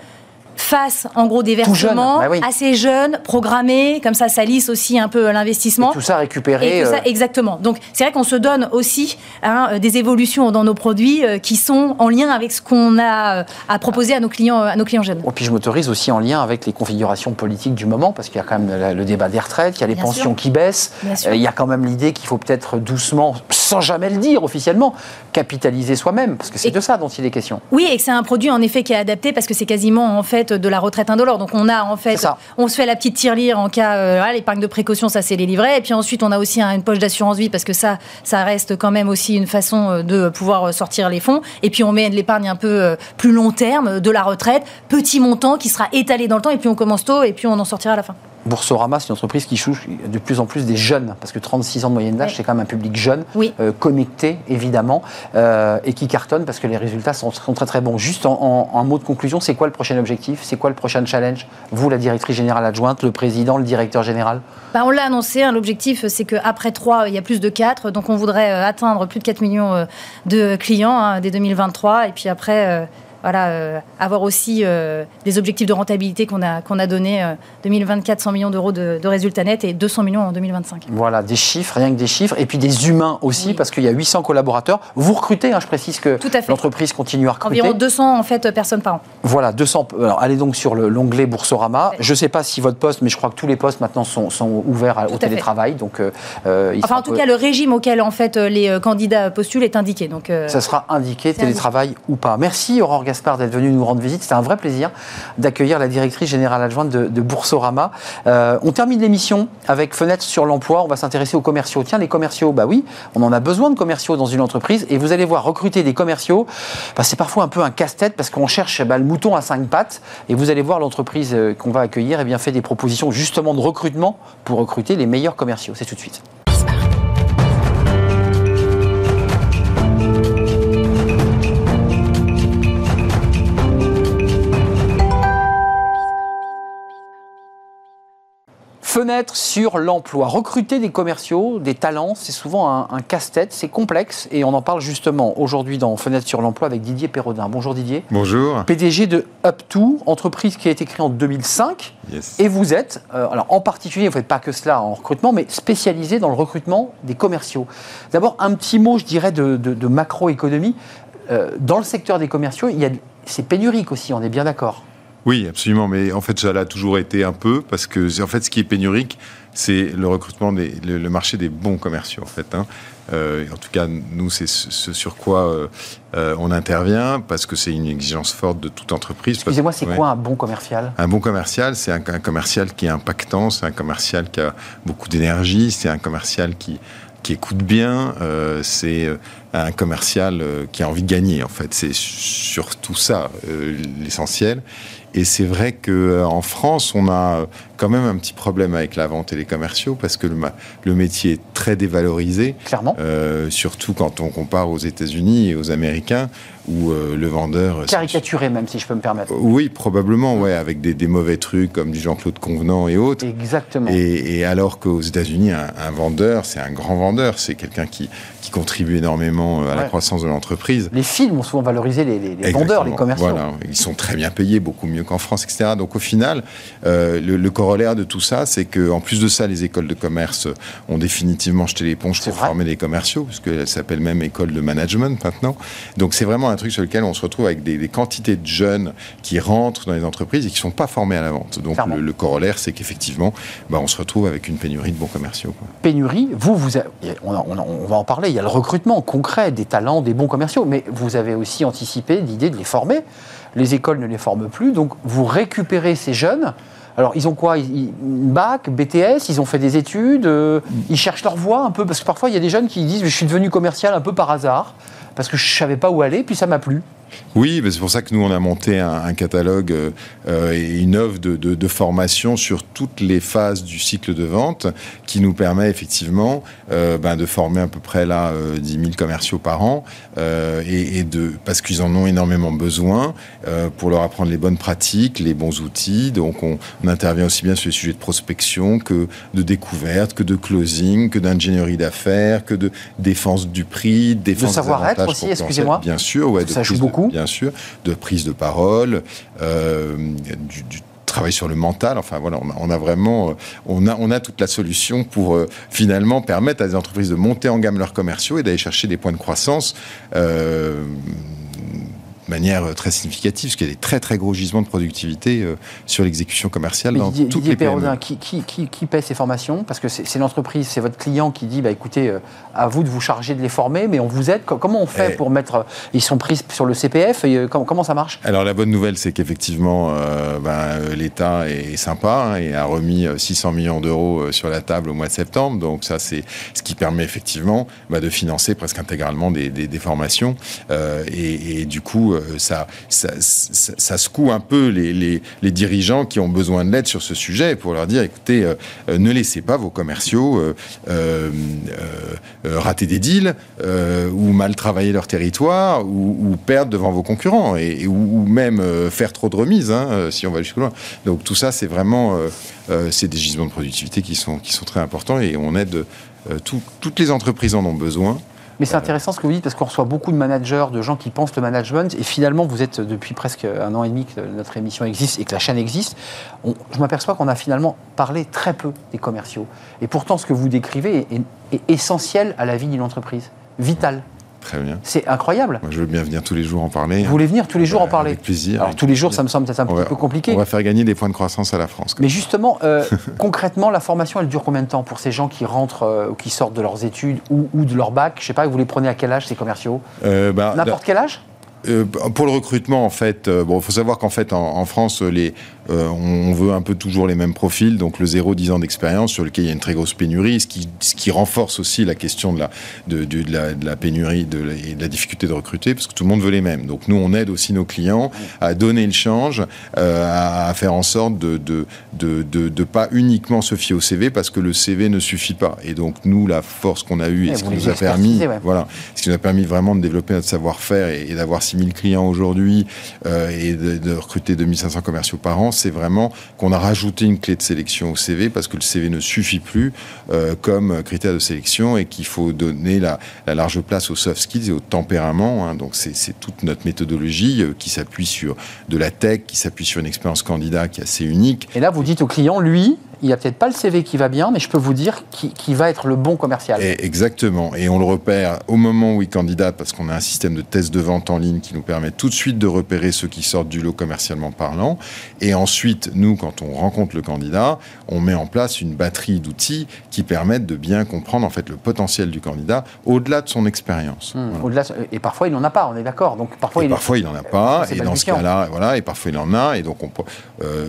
fassent en gros des jeune, versements bah oui. assez jeunes, programmés, comme ça, ça lisse aussi un peu l'investissement. Tout ça récupéré. Et tout ça, euh, exactement. Donc, c'est vrai qu'on se donne aussi hein, euh, des évolutions dans nos produits euh, qui sont en lien avec ce qu'on a euh, à proposer à nos clients, euh, à nos clients jeunes. Et puis je m'autorise aussi en lien avec les configurations politiques du moment, parce qu'il y a quand même le, débat des retraites, il y a les Bien pensions sûr. qui baissent. Euh, il y a quand même l'idée qu'il faut peut-être doucement, sans jamais le dire officiellement, capitaliser soi-même, parce que c'est de ça dont il est question. Oui, et que c'est un produit en effet qui est adapté parce que c'est quasiment en fait de la retraite indolore. Donc on a en fait, on se fait la petite tirelire en cas, euh, l'épargne de précaution, ça c'est les livrets. Et puis ensuite on a aussi un- une poche d'assurance vie parce que ça, ça reste quand même aussi une façon euh, de pouvoir euh, sortir les fonds. Et puis on met de l'épargne un peu euh, plus long terme, de la retraite, petit montant qui sera étalé dans le temps. Et puis on commence tôt et puis on en sortira à la fin. Boursorama, c'est une entreprise qui touche de plus en plus des jeunes, parce que 36 ans de moyenne d'âge, Oui. c'est quand même un public jeune, Oui. euh, connecté évidemment, euh, et qui cartonne parce que les résultats sont, sont très très bons. Juste en, en- en mot de conclusion, c'est quoi le prochain objectif? C'est quoi le prochain challenge? Vous, la directrice générale adjointe, le président, le directeur général? Bah, on l'a annoncé, hein, l'objectif c'est qu'après 3, il y a plus de 4, donc on voudrait euh, atteindre plus de 4 millions de clients hein, dès 2023, et puis après, euh, voilà, euh, avoir aussi euh, des objectifs de rentabilité qu'on a, qu'on a donnés, euh, 2024, 100 millions d'euros de, de résultats nets et 200 millions en 2025. Voilà, des chiffres, rien que des chiffres, et puis des humains aussi, Oui. parce qu'il y a 800 collaborateurs. Vous recrutez, hein, je précise que l'entreprise continue à recruter. Environ 200 en fait personnes par an. Voilà, 200. Alors, allez donc sur le- l'onglet Boursorama. Je ne sais pas si votre poste, mais je crois que tous les postes maintenant sont, sont ouverts à- au fait. télétravail. Donc, euh, Enfin en tout peu- cas le régime auquel en fait les candidats postulent est indiqué. Donc, ça sera indiqué, télétravail ou pas. Merci Aurore Gaspard d'être venue nous rendre visite. C'était un vrai plaisir d'accueillir la directrice générale adjointe de, de Boursorama. Euh, on termine l'émission avec Fenêtre sur l'emploi. On va s'intéresser aux commerciaux. Tiens, les commerciaux, bah oui, on en a besoin de commerciaux dans une entreprise. Et vous allez voir, recruter des commerciaux, bah, c'est parfois un peu un casse-tête parce qu'on cherche bah, le mouton à cinq pattes. Et vous allez voir, l'entreprise euh, qu'on va accueillir eh bien, fait des propositions justement de recrutement pour recruter les meilleurs commerciaux. C'est tout de suite. Fenêtre sur l'emploi. Recruter des commerciaux, des talents, c'est souvent un, un casse-tête, c'est complexe et on en parle justement aujourd'hui dans Fenêtre sur l'emploi avec Didier Perrodin. Bonjour Didier. Bonjour. PDG de Up2, entreprise qui a été créée en 2005. Yes. Et vous êtes, euh, alors en particulier, vous ne faites pas que cela en recrutement, mais spécialisé dans le recrutement des commerciaux. D'abord, un petit mot, je dirais, de, de- de macroéconomie. Euh, dans le secteur des commerciaux, il y a, c'est pénurique aussi, on est bien d'accord. Oui, absolument. Mais en fait, ça l'a toujours été un peu parce que, en fait, ce qui est pénurique, c'est le recrutement, des, le, le marché des bons commerciaux, en fait. hein. Euh, en tout cas, nous, c'est ce, ce sur quoi euh, euh, on intervient parce que c'est une exigence forte de toute entreprise. Excusez-moi, c'est ouais. quoi un bon commercial? Un bon commercial, c'est un, un commercial qui est impactant, c'est un commercial qui a beaucoup d'énergie, c'est un commercial qui, qui écoute bien, euh, c'est euh, un commercial qui a envie de gagner, en fait. C'est surtout ça, euh, l'essentiel. Et c'est vrai qu'en France, on a quand même un petit problème avec la vente et les commerciaux parce que le, métier est très dévalorisé. Clairement. Euh, surtout quand on compare aux États-Unis et aux Américains, où euh, le vendeur... Caricaturé même, si je peux me permettre. Oui, probablement, ouais, avec des, des mauvais trucs comme du Jean-Claude Convenant et autres. Exactement. Et, et alors qu'aux États-Unis, un, un vendeur, c'est un grand vendeur, c'est quelqu'un qui, qui contribue énormément euh, à la croissance de l'entreprise. Les films ont souvent valorisé les, les- les vendeurs, les commerciaux. Voilà, ils sont très bien payés, beaucoup mieux qu'en France, etc. Donc au final, euh, le, le corollaire de tout ça, c'est que en plus de ça, les écoles de commerce ont définitivement jeté l'éponge pour vrai. former les commerciaux, puisque elle s'appelle même école de management maintenant. Donc c'est vraiment un truc sur lequel on se retrouve avec des, des quantités de jeunes qui rentrent dans les entreprises et qui sont pas formés à la vente. Donc le, le corollaire, c'est qu'effectivement, bah, on se retrouve avec une pénurie de bons commerciaux. quoi. pénurie, vous, vous a- on, a- on a- on va en parler, il y a le recrutement concret des talents, des bons commerciaux, mais vous avez aussi anticipé l'idée de les former. Les écoles ne les forment plus, donc vous récupérez ces jeunes Alors, ils ont quoi? Bac, BTS, ils ont fait des études, euh, ils cherchent leur voie un peu, parce que parfois, il y a des jeunes qui disent Je suis devenu commercial un peu par hasard, parce que je ne savais pas où aller, puis ça m'a plu. Oui, c'est pour ça que nous, on a monté un, catalogue euh, euh, et une offre de, formation sur toutes les phases du cycle de vente qui nous permet effectivement euh, ben, de former à peu près là 10 000 commerciaux par an et, de, parce qu'ils en ont énormément besoin pour leur apprendre les bonnes pratiques, les bons outils. Donc, on, intervient aussi bien sur les sujets de prospection que de découverte, que de closing, que d'ingénierie d'affaires, que de défense du prix, défense de savoir-être aussi, excusez-moi. Bien sûr, ouais, ça joue beaucoup bien sûr, de prise de parole, euh, du, travail sur le mental. Enfin voilà, on a, vraiment, euh, on a, on a toute la solution pour euh, finalement permettre à des entreprises de monter en gamme leurs commerciaux et d'aller chercher des points de croissance manière euh, très significative, parce qu'il y a des très très gros gisements de productivité euh, sur l'exécution commerciale dans toutes les PME. Qui, qui, qui, qui, paie ces formations? Parce que c'est l'entreprise, c'est votre client qui dit, bah, écoutez, euh, à vous de vous charger de les former, mais on vous aide. Comment on fait pour mettre... Ils sont pris sur le CPF, et, comment, ça marche? Alors la bonne nouvelle, c'est qu'effectivement, ben, l'État est sympa hein, et a remis 600 millions d'euros sur la table au mois de septembre. Donc ça, c'est ce qui permet effectivement bah, de financer presque intégralement des, des, formations. et, et, du coup, euh, ça, ça, secoue un peu les, dirigeants qui ont besoin de l'aide sur ce sujet pour leur dire écoutez, euh, euh, ne laissez pas vos commerciaux rater des deals ou mal travailler leur territoire ou, perdre devant vos concurrents et, ou, même faire trop de remises hein, si on va jusque loin. Donc tout ça, c'est vraiment c'est des gisements de productivité qui sont, qui sont très importants et on aide toutes les entreprises en ont besoin. Mais c'est intéressant ce que vous dites parce qu'on reçoit beaucoup de managers, de gens qui pensent le management et finalement vous êtes depuis presque un an et demi que notre émission existe et que la chaîne existe. je m'aperçois qu'on a finalement parlé très peu des commerciaux. Et pourtant ce que vous décrivez est essentiel à la vie d'une entreprise, vital. Très bien. C'est incroyable. Moi, je veux bien venir tous les jours en parler. Vous voulez venir tous les jours en parler Avec plaisir. Alors, tous les jours, ça me semble peut-être un petit peu compliqué. On va faire gagner des points de croissance à la France. Mais justement, euh, concrètement, la formation, elle dure combien de temps pour ces gens qui rentrent euh, ou qui sortent de leurs études ou, de leur bac? Je sais pas, vous les prenez à quel âge, ces commerciaux? Euh, bah, N'importe quel âge? Pour le recrutement, en fait, bon, il faut savoir qu'en fait, en, France, les, euh, on veut un peu toujours les mêmes profils, donc le 0-10 ans d'expérience sur lequel il y a une très grosse pénurie, ce qui, ce qui renforce aussi la question de la, de, de, la, de la, pénurie de et de la difficulté de recruter, parce que tout le monde veut les mêmes. Donc nous, on aide aussi nos clients à donner le change, euh, à, faire en sorte de de, de, de, pas uniquement se fier au CV, parce que le CV ne suffit pas. Et donc nous, la force qu'on a eue et, ce qui nous a permis, voilà, ce qui nous a permis vraiment de développer notre savoir-faire et, d'avoir 6000 clients aujourd'hui euh, et de, de recruter 2500 commerciaux par an, c'est vraiment qu'on a rajouté une clé de sélection au CV parce que le CV ne suffit plus euh, comme critère de sélection et qu'il faut donner la, large place aux soft skills et au tempérament. Hein. Donc c'est toute notre méthodologie euh, qui s'appuie sur de la tech, qui s'appuie sur une expérience candidat qui est assez unique. Et là, vous dites au client, lui, il n'y a peut-être pas le CV qui va bien, mais je peux vous dire qui, va être le bon commercial. exactement. Et on le repère au moment où il candidate, parce qu'on a un système de test de vente en ligne qui nous permet tout de suite de repérer ceux qui sortent du lot commercialement parlant. Et ensuite, nous, quand on rencontre le candidat, on met en place une batterie d'outils qui permettent de bien comprendre en fait le potentiel du candidat au-delà de son expérience. Hmm. Au-delà, et parfois il n'en a pas, on est d'accord. Donc parfois, il parfois il n'en a pas. Et dans ce cas-là, voilà, et parfois il en a. Et donc on, euh,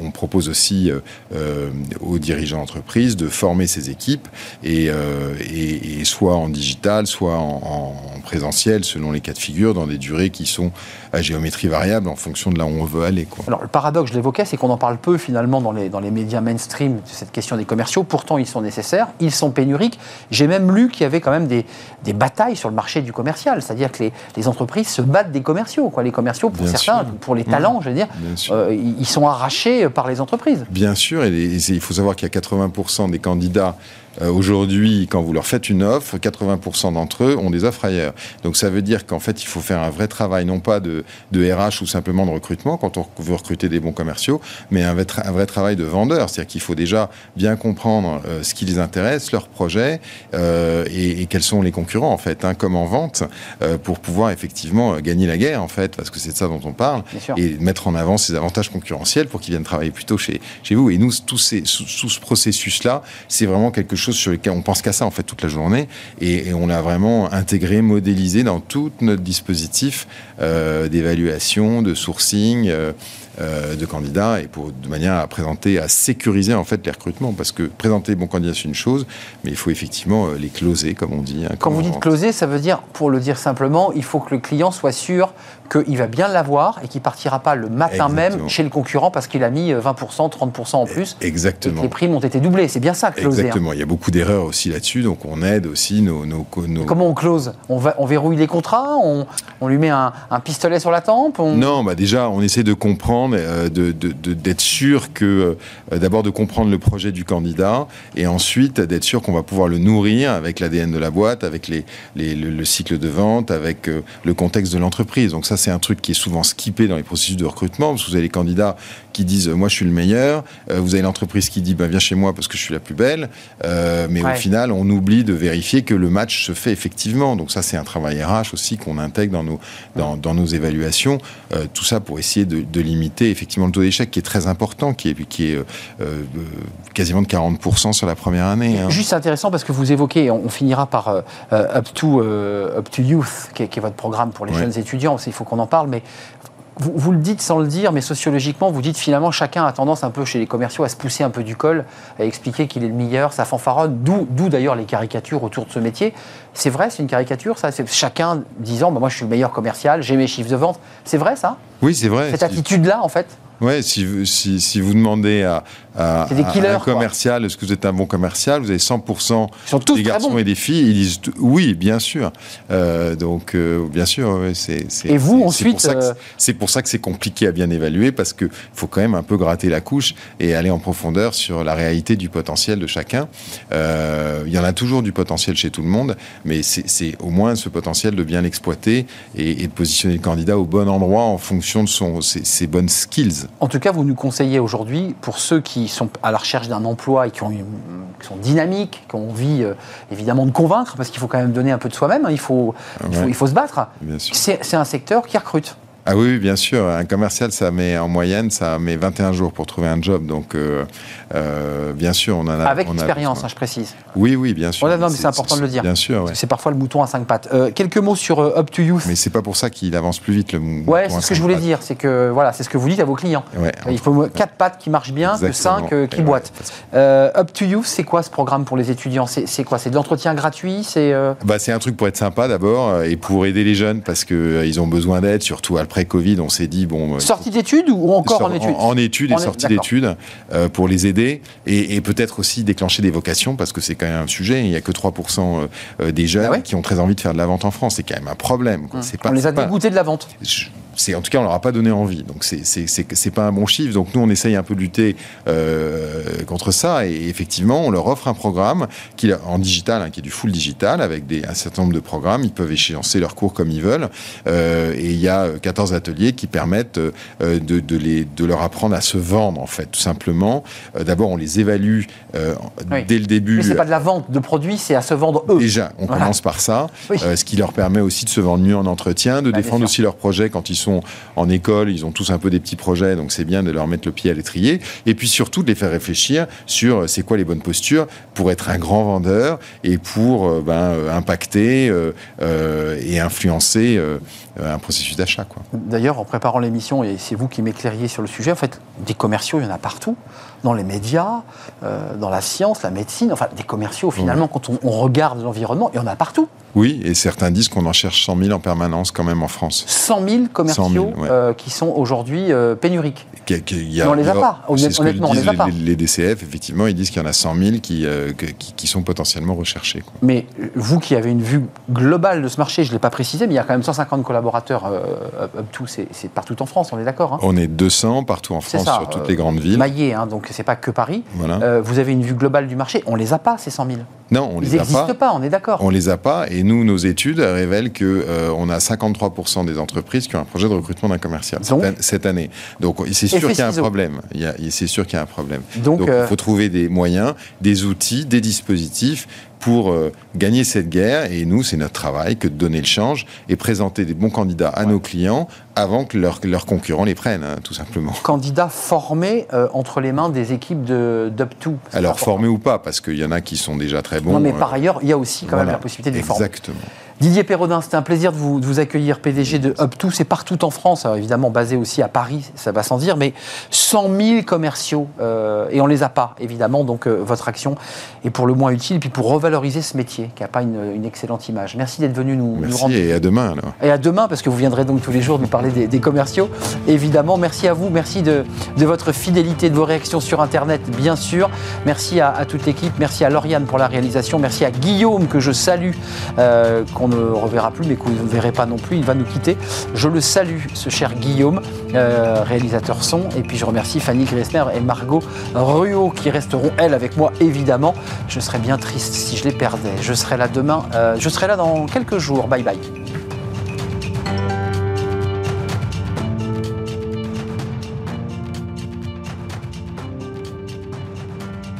on propose aussi euh, euh, aux dirigeants d'entreprise de former ces équipes euh, et, soit en digital, soit en, présentiel, selon les cas de figure, dans des durées qui sont à géométrie variable en fonction de là où on veut aller. Quoi. Alors le paradoxe, je l'évoquais, c'est qu'on en parle peu finalement dans les, dans les médias mainstream de cette question des commerciaux. Pourtant, ils sont nécessaires, ils sont pénuriques. J'ai même lu qu'il y avait quand même des, des, batailles sur le marché du commercial, c'est-à-dire que les, les, entreprises se battent des commerciaux. Quoi. Les commerciaux, pour certains, pour les talents, je veux dire, euh, ils sont arrachés par les entreprises. Bien sûr, et il faut savoir qu'il y a 80% des candidats euh, aujourd'hui, quand vous leur faites une offre, 80% d'entre eux ont des offres ailleurs. Donc ça veut dire qu'en fait, il faut faire un vrai travail, non pas de, de, RH ou simplement de recrutement quand on veut recruter des bons commerciaux, mais un vrai, un vrai travail de vendeur. C'est-à-dire qu'il faut déjà bien comprendre euh, ce qui les intéresse, leurs projets euh, et, et, quels sont les concurrents en fait, hein, comme en vente, pour pouvoir effectivement gagner la guerre en fait, parce que c'est de ça dont on parle, et mettre en avant ces avantages concurrentiels pour qu'ils viennent travailler plutôt chez, chez vous. Et nous, ces, tout ce processus-là, c'est vraiment quelque chose sur lesquelles on pense qu'à ça en fait toute la journée, et, on l'a vraiment intégré, modélisé dans tout notre dispositif euh, d'évaluation, de sourcing. Euh, euh, de candidats et pour de manière à présenter, à sécuriser en fait les recrutements parce que présenter bon candidat c'est une chose, mais il faut effectivement les closer comme on dit. Hein, Quand vous dites closer, ça veut dire, pour le dire simplement, il faut que le client soit sûr qu'il va bien l'avoir et qu'il partira pas le matin même chez le concurrent parce qu'il a mis 20%, 30% en plus. Exactement. Et que les primes ont été doublées. C'est bien ça, closer. Hein. Exactement. Il y a beaucoup d'erreurs aussi là-dessus, donc on aide aussi nos. nos, Comment on close? On, va, on verrouille les contrats? On, on lui met un, pistolet sur la tempe? Non, bah déjà, on essaie de comprendre, euh, d'être sûr que. Euh, d'abord de comprendre le projet du candidat et ensuite d'être sûr qu'on va pouvoir le nourrir avec l'ADN de la boîte, avec les, le, cycle de vente, avec euh, le contexte de l'entreprise. Donc ça, c'est un truc qui est souvent skippé dans les processus de recrutement, parce que vous avez les candidats qui disent moi je suis le meilleur, euh, vous avez l'entreprise qui dit bah, viens chez moi parce que je suis la plus belle, euh, mais au final on oublie de vérifier que le match se fait effectivement. Donc ça c'est un travail RH aussi qu'on intègre dans nos, dans, nos évaluations, euh, tout ça pour essayer de, limiter effectivement le taux d'échec qui est très important, qui est, qui est quasiment de 40% sur la première année. Hein. Juste intéressant parce que vous évoquez, on, finira par Up, to, Up to Youth, qui est, votre programme pour les jeunes étudiants, il faut qu'on en parle, mais vous, le dites sans le dire, mais sociologiquement, vous dites finalement chacun a tendance un peu chez les commerciaux à se pousser un peu du col, à expliquer qu'il est le meilleur, ça fanfaronne, d'où d'ailleurs les caricatures autour de ce métier. C'est vrai, c'est une caricature, ça? C'est chacun disant bah, Moi je suis le meilleur commercial, j'ai mes chiffres de vente. C'est vrai ça? Oui, c'est vrai. Cette attitude-là, en fait? Ouais, si, si, si, vous demandez à, à, un commercial, est-ce que vous êtes un bon commercial? Vous avez 100% des garçons et des filles, ils disent oui, bien sûr. Euh, donc, euh, bien sûr, c'est. Et vous, ensuite. C'est pour ça que c'est compliqué à bien évaluer parce qu'il faut quand même un peu gratter la couche et aller en profondeur sur la réalité du potentiel de chacun. Euh, il y en a toujours du potentiel chez tout le monde, mais c'est au moins ce potentiel de bien l'exploiter et, de positionner le candidat au bon endroit en fonction de son, ses, ses bonnes skills. En tout cas, vous nous conseillez aujourd'hui, pour ceux qui sont à la recherche d'un emploi et qui, ont, sont dynamiques, qui ont envie euh, évidemment de convaincre, parce qu'il faut quand même donner un peu de soi-même, hein, il, faut, il, faut, se battre. C'est un secteur qui recrute. Ah oui, bien sûr. Un commercial, ça met en moyenne, ça met 21 jours pour trouver un job. Donc, euh, euh, bien sûr, on en a. Avec expérience, hein, je précise. Oui, oui, bien sûr. non, mais c'est important de le dire. Bien sûr. C'est parfois le mouton à cinq pattes. Euh, quelques mots sur Up to Youth. Mais c'est pas pour ça qu'il avance plus vite le mouton. Ouais, c'est ce que je voulais dire. C'est que voilà, c'est ce que vous dites à vos clients. Il faut quatre pattes qui marchent bien, que cinq qui boitent. Up to Youth, c'est quoi ce programme pour les étudiants? C'est quoi? C'est de l'entretien gratuit? C'est. Bah, c'est un truc pour être sympa d'abord et pour aider les jeunes parce que ils ont besoin d'aide, surtout après Covid. On s'est dit bon. Euh, sortie d'études ou encore en études En, études et sortie d'études euh, pour les aider et, peut-être aussi déclencher des vocations parce que c'est quand même un sujet. Il n'y a que 3% euh, des jeunes ah qui ont très envie de faire de la vente en France. C'est quand même un problème. Hum. Pas, on les a dégoûtés de la vente c'est en tout cas on leur a pas donné envie. Donc c'est c'est pas un bon chiffre. Donc nous on essaye un peu de lutter euh, contre ça et effectivement on leur offre un programme qui en digital, hein, qui est du full digital avec des, un certain nombre de programmes. Ils peuvent échéancer leurs cours comme ils veulent euh, et il y a 14 ateliers qui permettent euh, de, de, les, de leur apprendre à se vendre en fait tout simplement. Euh, d'abord on les évalue euh, dès le début. Mais c'est pas de la vente de produits, c'est à se vendre eux. Déjà on commence par ça, ce qui leur permet aussi de se vendre mieux en entretien, de bah, défendre aussi leurs projets quand ils sont en école, ils ont tous un peu des petits projets, donc c'est bien de leur mettre le pied à l'étrier. Et puis surtout de les faire réfléchir sur euh, c'est quoi les bonnes postures pour être un grand vendeur et pour euh, ben, euh, impacter et influencer un processus d'achat. D'ailleurs, en préparant l'émission, et c'est vous qui m'éclairiez sur le sujet, en fait, des commerciaux, il y en a partout, dans les médias, dans la science, la médecine, enfin, des commerciaux, finalement, quand on, on regarde l'environnement, il y en a partout. Oui, et certains disent qu'on en cherche 100 000 en permanence quand même en France. 100 000 commerciaux euh, qui sont aujourd'hui euh, pénuriques. a, on les a pas, honnêtement, on les a pas. Les, DCF, effectivement, ils disent qu'il y en a 100 000 euh, qui, qui, sont potentiellement recherchés. Mais vous qui avez une vue globale de ce marché, je ne l'ai pas précisé, mais il y a quand même 150 collaborateurs, tout, c'est partout en France, on est d'accord hein On est 200 partout en France, sur toutes les grandes villes. Maillé, hein, donc c'est pas que Paris. vous avez une vue globale du marché, on les a pas, ces 100 000 Non, on Ils les a pas. Ils n'existent pas, on est d'accord. On les a pas, et nous, nos études révèlent qu'on euh, a 53% des entreprises qui ont un projet de recrutement d'un commercial cette année. Donc c'est sûr qu'il y a un problème. C'est sûr qu'il y a un problème. Donc, il euh, faut trouver des moyens, des outils, des dispositifs pour euh, gagner cette guerre. Et nous, c'est notre travail que de donner le change et présenter des bons candidats à nos clients avant que leurs concurrents les prennent, hein, tout simplement. Candidats formés euh, entre les mains des équipes d'Up2 Alors formés ou pas, parce qu'il y en a qui sont déjà très bons. Non, mais par ailleurs, il y a aussi quand même la possibilité de les former. Exactement. Didier Perrodin, c'était un plaisir de vous, accueillir, PDG de Up2. C'est partout en France, évidemment basé aussi à Paris, ça va sans dire, mais 100 000 commerciaux, euh, et on les a pas, évidemment, donc euh, votre action est pour le moins utile, et puis pour revaloriser ce métier, qui n'a pas une, excellente image. Merci d'être venu nous, Merci rendre. Et à demain, alors. Et à demain, parce que vous viendrez donc tous les jours nous parler des, commerciaux, évidemment. Merci à vous, merci de, votre fidélité, de vos réactions sur Internet, bien sûr. Merci à, toute l'équipe, merci à Lauriane pour la réalisation, merci à Guillaume, que je salue, euh, on ne reverra plus, mais que ne verrez pas non plus. Il va nous quitter. Je le salue, ce cher Guillaume, euh, réalisateur son. Et puis je remercie Fanny Gressner et Margot Ruot qui resteront, elles, avec moi, évidemment. Je serais bien triste si je les perdais. Je serai là demain. Euh, je serai là dans quelques jours. Bye bye.